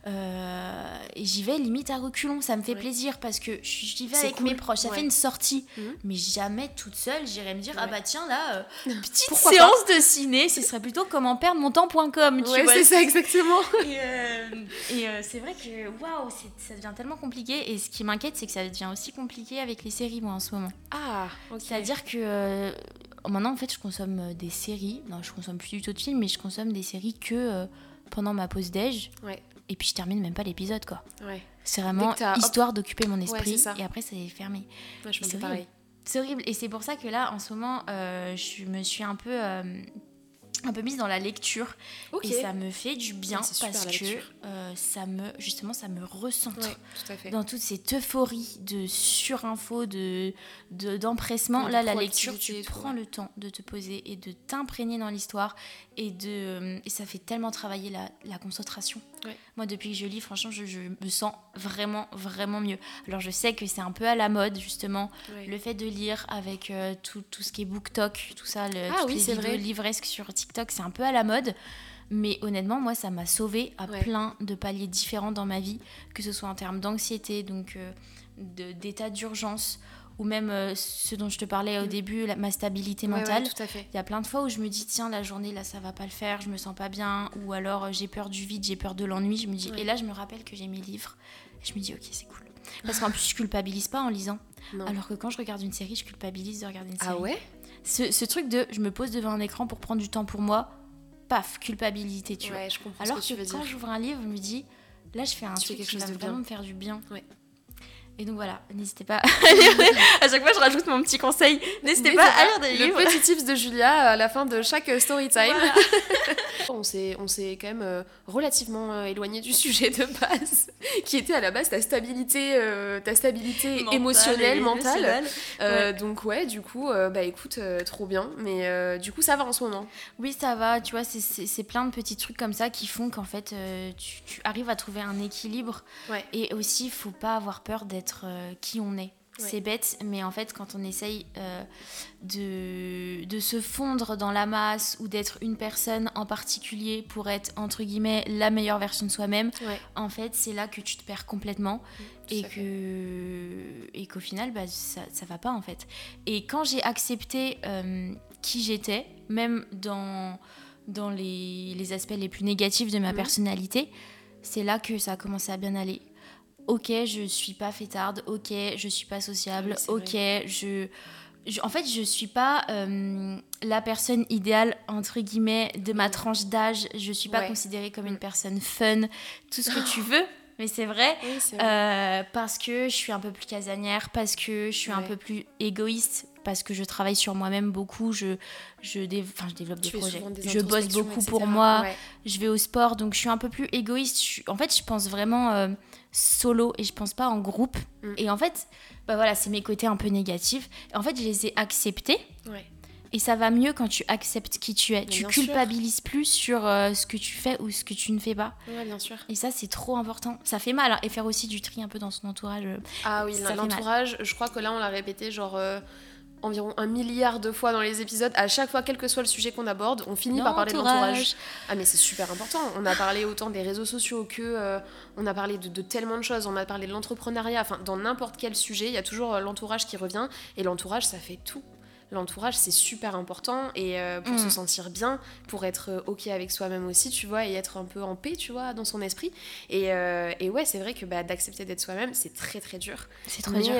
Euh, et j'y vais limite à reculons, ça me fait
Ouais.
plaisir parce que j'y vais avec
cool,
mes proches. Ça
ouais.
fait une sortie,
Mhm.
mais jamais toute seule. J'irais me dire ah bah tiens là, euh, petite
Pourquoi
séance de ciné. Ce serait plutôt comment perdre mon temps.com.
Ouais, c'est ça exactement.
Et, euh, et, c'est vrai que waouh, ça devient tellement compliqué. Et ce qui m'inquiète, c'est que ça devient aussi compliqué avec les séries moi en ce moment.
Ah.
C'est-à-dire que euh, maintenant, en fait, je consomme des séries. Non, je consomme plus du tout de films, mais je consomme des séries que euh, pendant ma pause déj.
Ouais.
Et puis je termine même pas l'épisode, quoi.
Ouais.
C'est vraiment
hop.
histoire d'occuper mon esprit. et après, c'est fermé.
Je
C'est horrible. Et c'est pour ça que là, en ce moment, euh, je me suis un peu. euh, un peu mise dans la lecture et ça me fait du bien
super,
parce que euh, ça me justement ça me recentre
Ouais, tout à fait.
dans toute cette euphorie de surinfo, de de- d'empressement.
Ouais, de
Là, la lecture, tu prends
ouais.
le temps de te poser et de t'imprégner dans l'histoire et de et ça fait tellement travailler la, la concentration. Moi, depuis que je lis, franchement, je, je me sens vraiment vraiment mieux. Alors, je sais que c'est un peu à la mode justement le fait de lire avec euh, tout, tout ce qui est BookTok, tout ça, le,
Ah oui,
les
c'est vrai.
livresques sur TikTok, c'est un peu à la mode. Mais honnêtement, moi, ça m'a sauvé à
Ouais.
plein de paliers différents dans ma vie, que ce soit en termes d'anxiété, donc euh, d'état d'urgence, ou même euh, ce dont je te parlais au
Mm.
début, la- ma stabilité
Ouais, ouais,
mentale.
tout à fait.
Il y a plein de fois où je me dis, tiens, la journée, là, ça va pas le faire, je me sens pas bien, ou alors euh, j'ai peur du vide, j'ai peur de l'ennui. Je me dis,
Ouais.
et là, je me rappelle que j'ai mes livres. Et je me dis, ok, c'est cool. Parce qu'en plus, je culpabilise pas en lisant.
Non.
Alors que quand je regarde une série, je culpabilise de regarder une série.
ah ouais?
Ce, ce truc de je me pose devant un écran pour prendre du temps pour moi, paf, culpabilité, tu vois.
Je
Alors
que
que,
tu
quand j'ouvre un livre, je me dis là, je fais un
Tu fais
truc
quelque
qui
chose
va
de
vraiment
bien.
me faire du bien.
Ouais.
Et donc voilà, n'hésitez pas. à chaque fois, je rajoute mon petit conseil. N'hésitez pas à lire des
Le
livres.
petit tips de Julia à la fin de chaque euh, story time.
Voilà.
On s'est, quand même euh, relativement euh, éloigné du sujet de base, qui était à la base ta stabilité, euh, ta stabilité émotionnelle, mentale.
émotionnelle.
Euh, Donc ouais, du coup, euh, bah écoute, trop bien. Mais du coup, ça va en ce moment?
Oui, ça va, tu vois, c'est- plein de petits trucs comme ça qui font qu'en fait, tu, tu arrives à trouver un équilibre.
Ouais.
Et aussi, il faut pas avoir peur d'être euh, qui on est.
Ouais.
C'est bête, mais en fait, quand on essaye euh, de, de se fondre dans la masse ou d'être une personne en particulier pour être, entre guillemets, la meilleure version de soi-même,
Ouais.
en fait, c'est là que tu te perds complètement et que et qu'au final bah, ça, ça va pas en fait et quand j'ai accepté euh, qui j'étais même dans dans les, les aspects les plus négatifs de ma
Mhm.
personnalité c'est là que ça a commencé à bien aller. Ok, je suis pas fêtarde, ok, je suis pas sociable, ok, je, En fait, je suis pas euh, la personne idéale, entre guillemets, de ma tranche d'âge. Je suis pas considérée comme une personne fun, tout ce que tu veux. Mais c'est vrai, euh, parce que je suis un peu plus casanière, parce que je suis un peu plus égoïste, parce que je travaille sur moi-même beaucoup, je, je, je développe des projets, je bosse beaucoup pour moi, je vais au sport, donc je suis un peu plus égoïste. en fait, je pense vraiment euh, solo et je pense pas en groupe. Mm. Et en fait, bah voilà, c'est mes côtés un peu négatifs. en fait, je les ai acceptés. Et ça va mieux quand tu acceptes qui tu es. tu culpabilises plus sur euh, ce que tu fais ou ce que tu ne fais pas.
Ouais, bien sûr.
Et ça, c'est trop important. Ça fait mal. Hein. Et faire aussi du tri un peu dans son entourage. Euh,
ah oui, l'entourage, je crois que là, on l'a répété genre environ un milliard de fois dans les épisodes. À chaque fois, quel que soit le sujet qu'on aborde, on finit par parler de l'entourage. Ah mais c'est super important. On a parlé autant des réseaux sociaux que euh, on a parlé de, tellement de choses. On a parlé de l'entrepreneuriat. Enfin, dans n'importe quel sujet, il y a toujours euh, l'entourage qui revient. Et l'entourage, ça fait tout l'entourage c'est super important. Et euh, pour se mm. sentir bien pour être euh, ok avec soi-même aussi tu vois et être un peu en paix tu vois dans son esprit. Et, euh, et ouais c'est vrai que bah, d'accepter d'être soi-même c'est très très dur.
C'est très dur.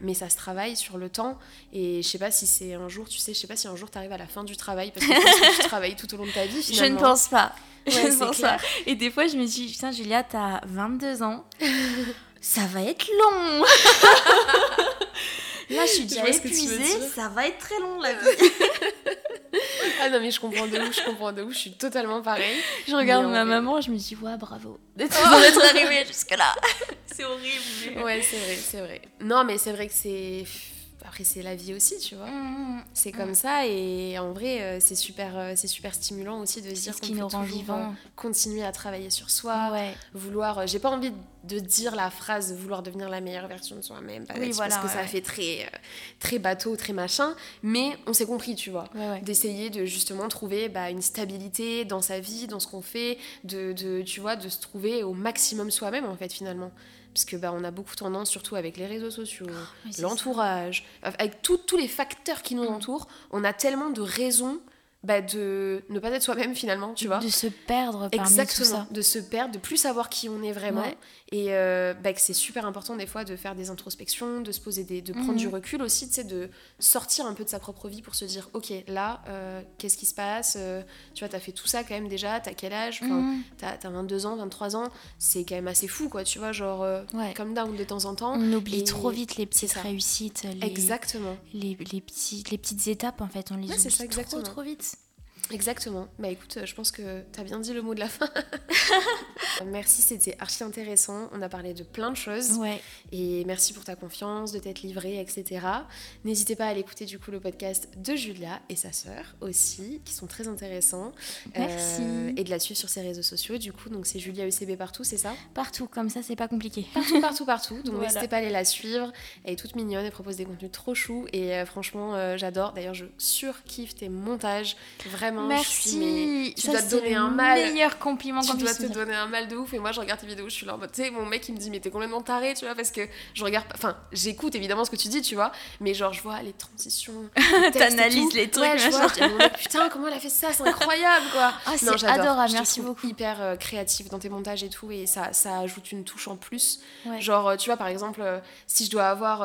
Mais ça se travaille sur le temps. Et je sais pas si c'est un jour tu sais je sais pas si un jour tu arrives à la fin du travail parce que, tu travailles tout au long de ta vie finalement.
je ne pense pas. Je ne pense pas. Et des fois je me dis putain Julia t'as 22 ans. Ça va être long Là, je suis déjà épuisée, ça va être très long la vie.
ah non, mais je comprends de ouf, je comprends de ouf, je suis totalement pareil.
Je regarde ma maman, je me dis, ouais, bravo d'être oh. arrivée jusque-là. c'est horrible.
Ouais, c'est vrai, c'est vrai. Non, mais c'est vrai que c'est après c'est la vie aussi tu vois. Mmh, mmh. c'est comme ça et en vrai euh, c'est super euh, c'est super stimulant aussi de se dire qu'on peut toujours vivant. Euh, continuer à travailler sur soi vouloir j'ai pas envie de dire la phrase vouloir devenir la meilleure version de soi-même parce que ça fait très très bateau très machin mais on s'est compris tu vois. D'essayer de justement trouver bah, une stabilité dans sa vie dans ce qu'on fait de, de tu vois de se trouver au maximum soi-même en fait finalement parce que bah, on a beaucoup tendance, surtout avec les réseaux sociaux, l'entourage, avec tous les facteurs qui nous mm. entourent, on a tellement de raisons bah, de ne pas être soi-même finalement, tu vois.
De se perdre parmi Exactement, tout ça.
de se perdre, de plus savoir qui on est vraiment. Et euh, bah, que c'est super important des fois de faire des introspections, de se poser des, de prendre du mhm. recul aussi, tu sais, de sortir un peu de sa propre vie pour se dire, ok, là, euh, qu'est-ce qui se passe euh, Tu vois, t'as fait tout ça quand même déjà, t'as quel âge enfin, mhm. T'as as 22 ans, 23 ans, c'est quand même assez fou, quoi, tu vois, genre, comme down de temps en temps.
On oublie trop vite les petites réussites. Les,
exactement.
Les, les, petits, les petites étapes, en fait, on les oublie ça, trop, trop vite.
Exactement. Bah écoute, je pense que tu as bien dit le mot de la fin. merci, c'était archi intéressant. On a parlé de plein de choses.
Ouais.
Et merci pour ta confiance, de t'être livrée, etc. N'hésitez pas à aller écouter du coup le podcast de Julia et sa sœur aussi, qui sont très intéressants.
Merci.
Euh, et de la suivre sur ses réseaux sociaux. Du coup, donc c'est Julia UCB partout, c'est ça?
Partout, comme ça, c'est pas compliqué.
Partout, partout, partout. Donc n'hésitez pas à aller la suivre. Elle est toute mignonne, elle propose des contenus trop choux. Et euh, franchement, euh, j'adore. D'ailleurs, je surkiffe tes montages. Vraiment
Merci. tu dois te donner un mal. meilleur compliment
Tu dois te donner un mal de ouf. Et moi, je regarde tes vidéos, je suis là en mode, tu sais, mon mec, il me dit, mais t'es complètement taré, tu vois, parce que je regarde, enfin, j'écoute évidemment ce que tu dis, tu vois, mais genre, je vois les transitions.
T'analyses les trucs,
je vois, putain, comment elle a fait ça, c'est incroyable, quoi.
Ah, c'est adorable, merci beaucoup.
hyper euh, créative dans tes montages et tout, et ça, ça ajoute une touche en plus. Genre, euh, tu vois, par exemple, euh, si je dois avoir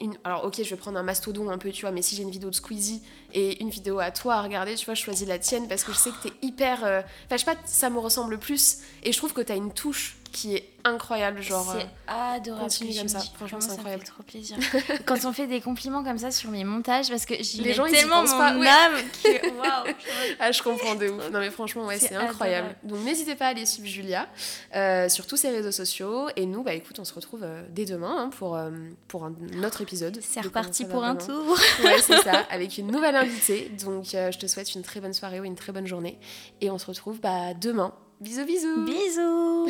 une. Alors, ok, je vais prendre un mastodon un peu, tu vois, mais si j'ai une vidéo de Squeezie et une vidéo à toi à regarder, tu vois, je choisis la tienne parce que je sais que t'es hyper. Euh, enfin, je sais pas, ça me ressemble plus et je trouve que t'as une touche qui est incroyable. Genre,
c'est euh, adorable.
Continue comme ça. Franchement, c'est incroyable.
Ça fait trop plaisir. Quand on fait des compliments comme ça sur mes montages, parce que j'y mets gens, tellement mon pas, âme que waouh.
ah, je comprends de ouf. Non, mais franchement, ouais, c'est incroyable. Donc, n'hésitez pas à aller suivre Julia euh, sur tous ses réseaux sociaux. Et nous, bah écoute, on se retrouve euh, dès demain hein, pour, pour un autre épisode.
C'est reparti pour un tour.
ouais, c'est ça, avec une nouvelle invitée. Donc, je te souhaite une très bonne soirée ou une très bonne journée. Et on se retrouve bah, demain. Bisous, bisous.
Bisous.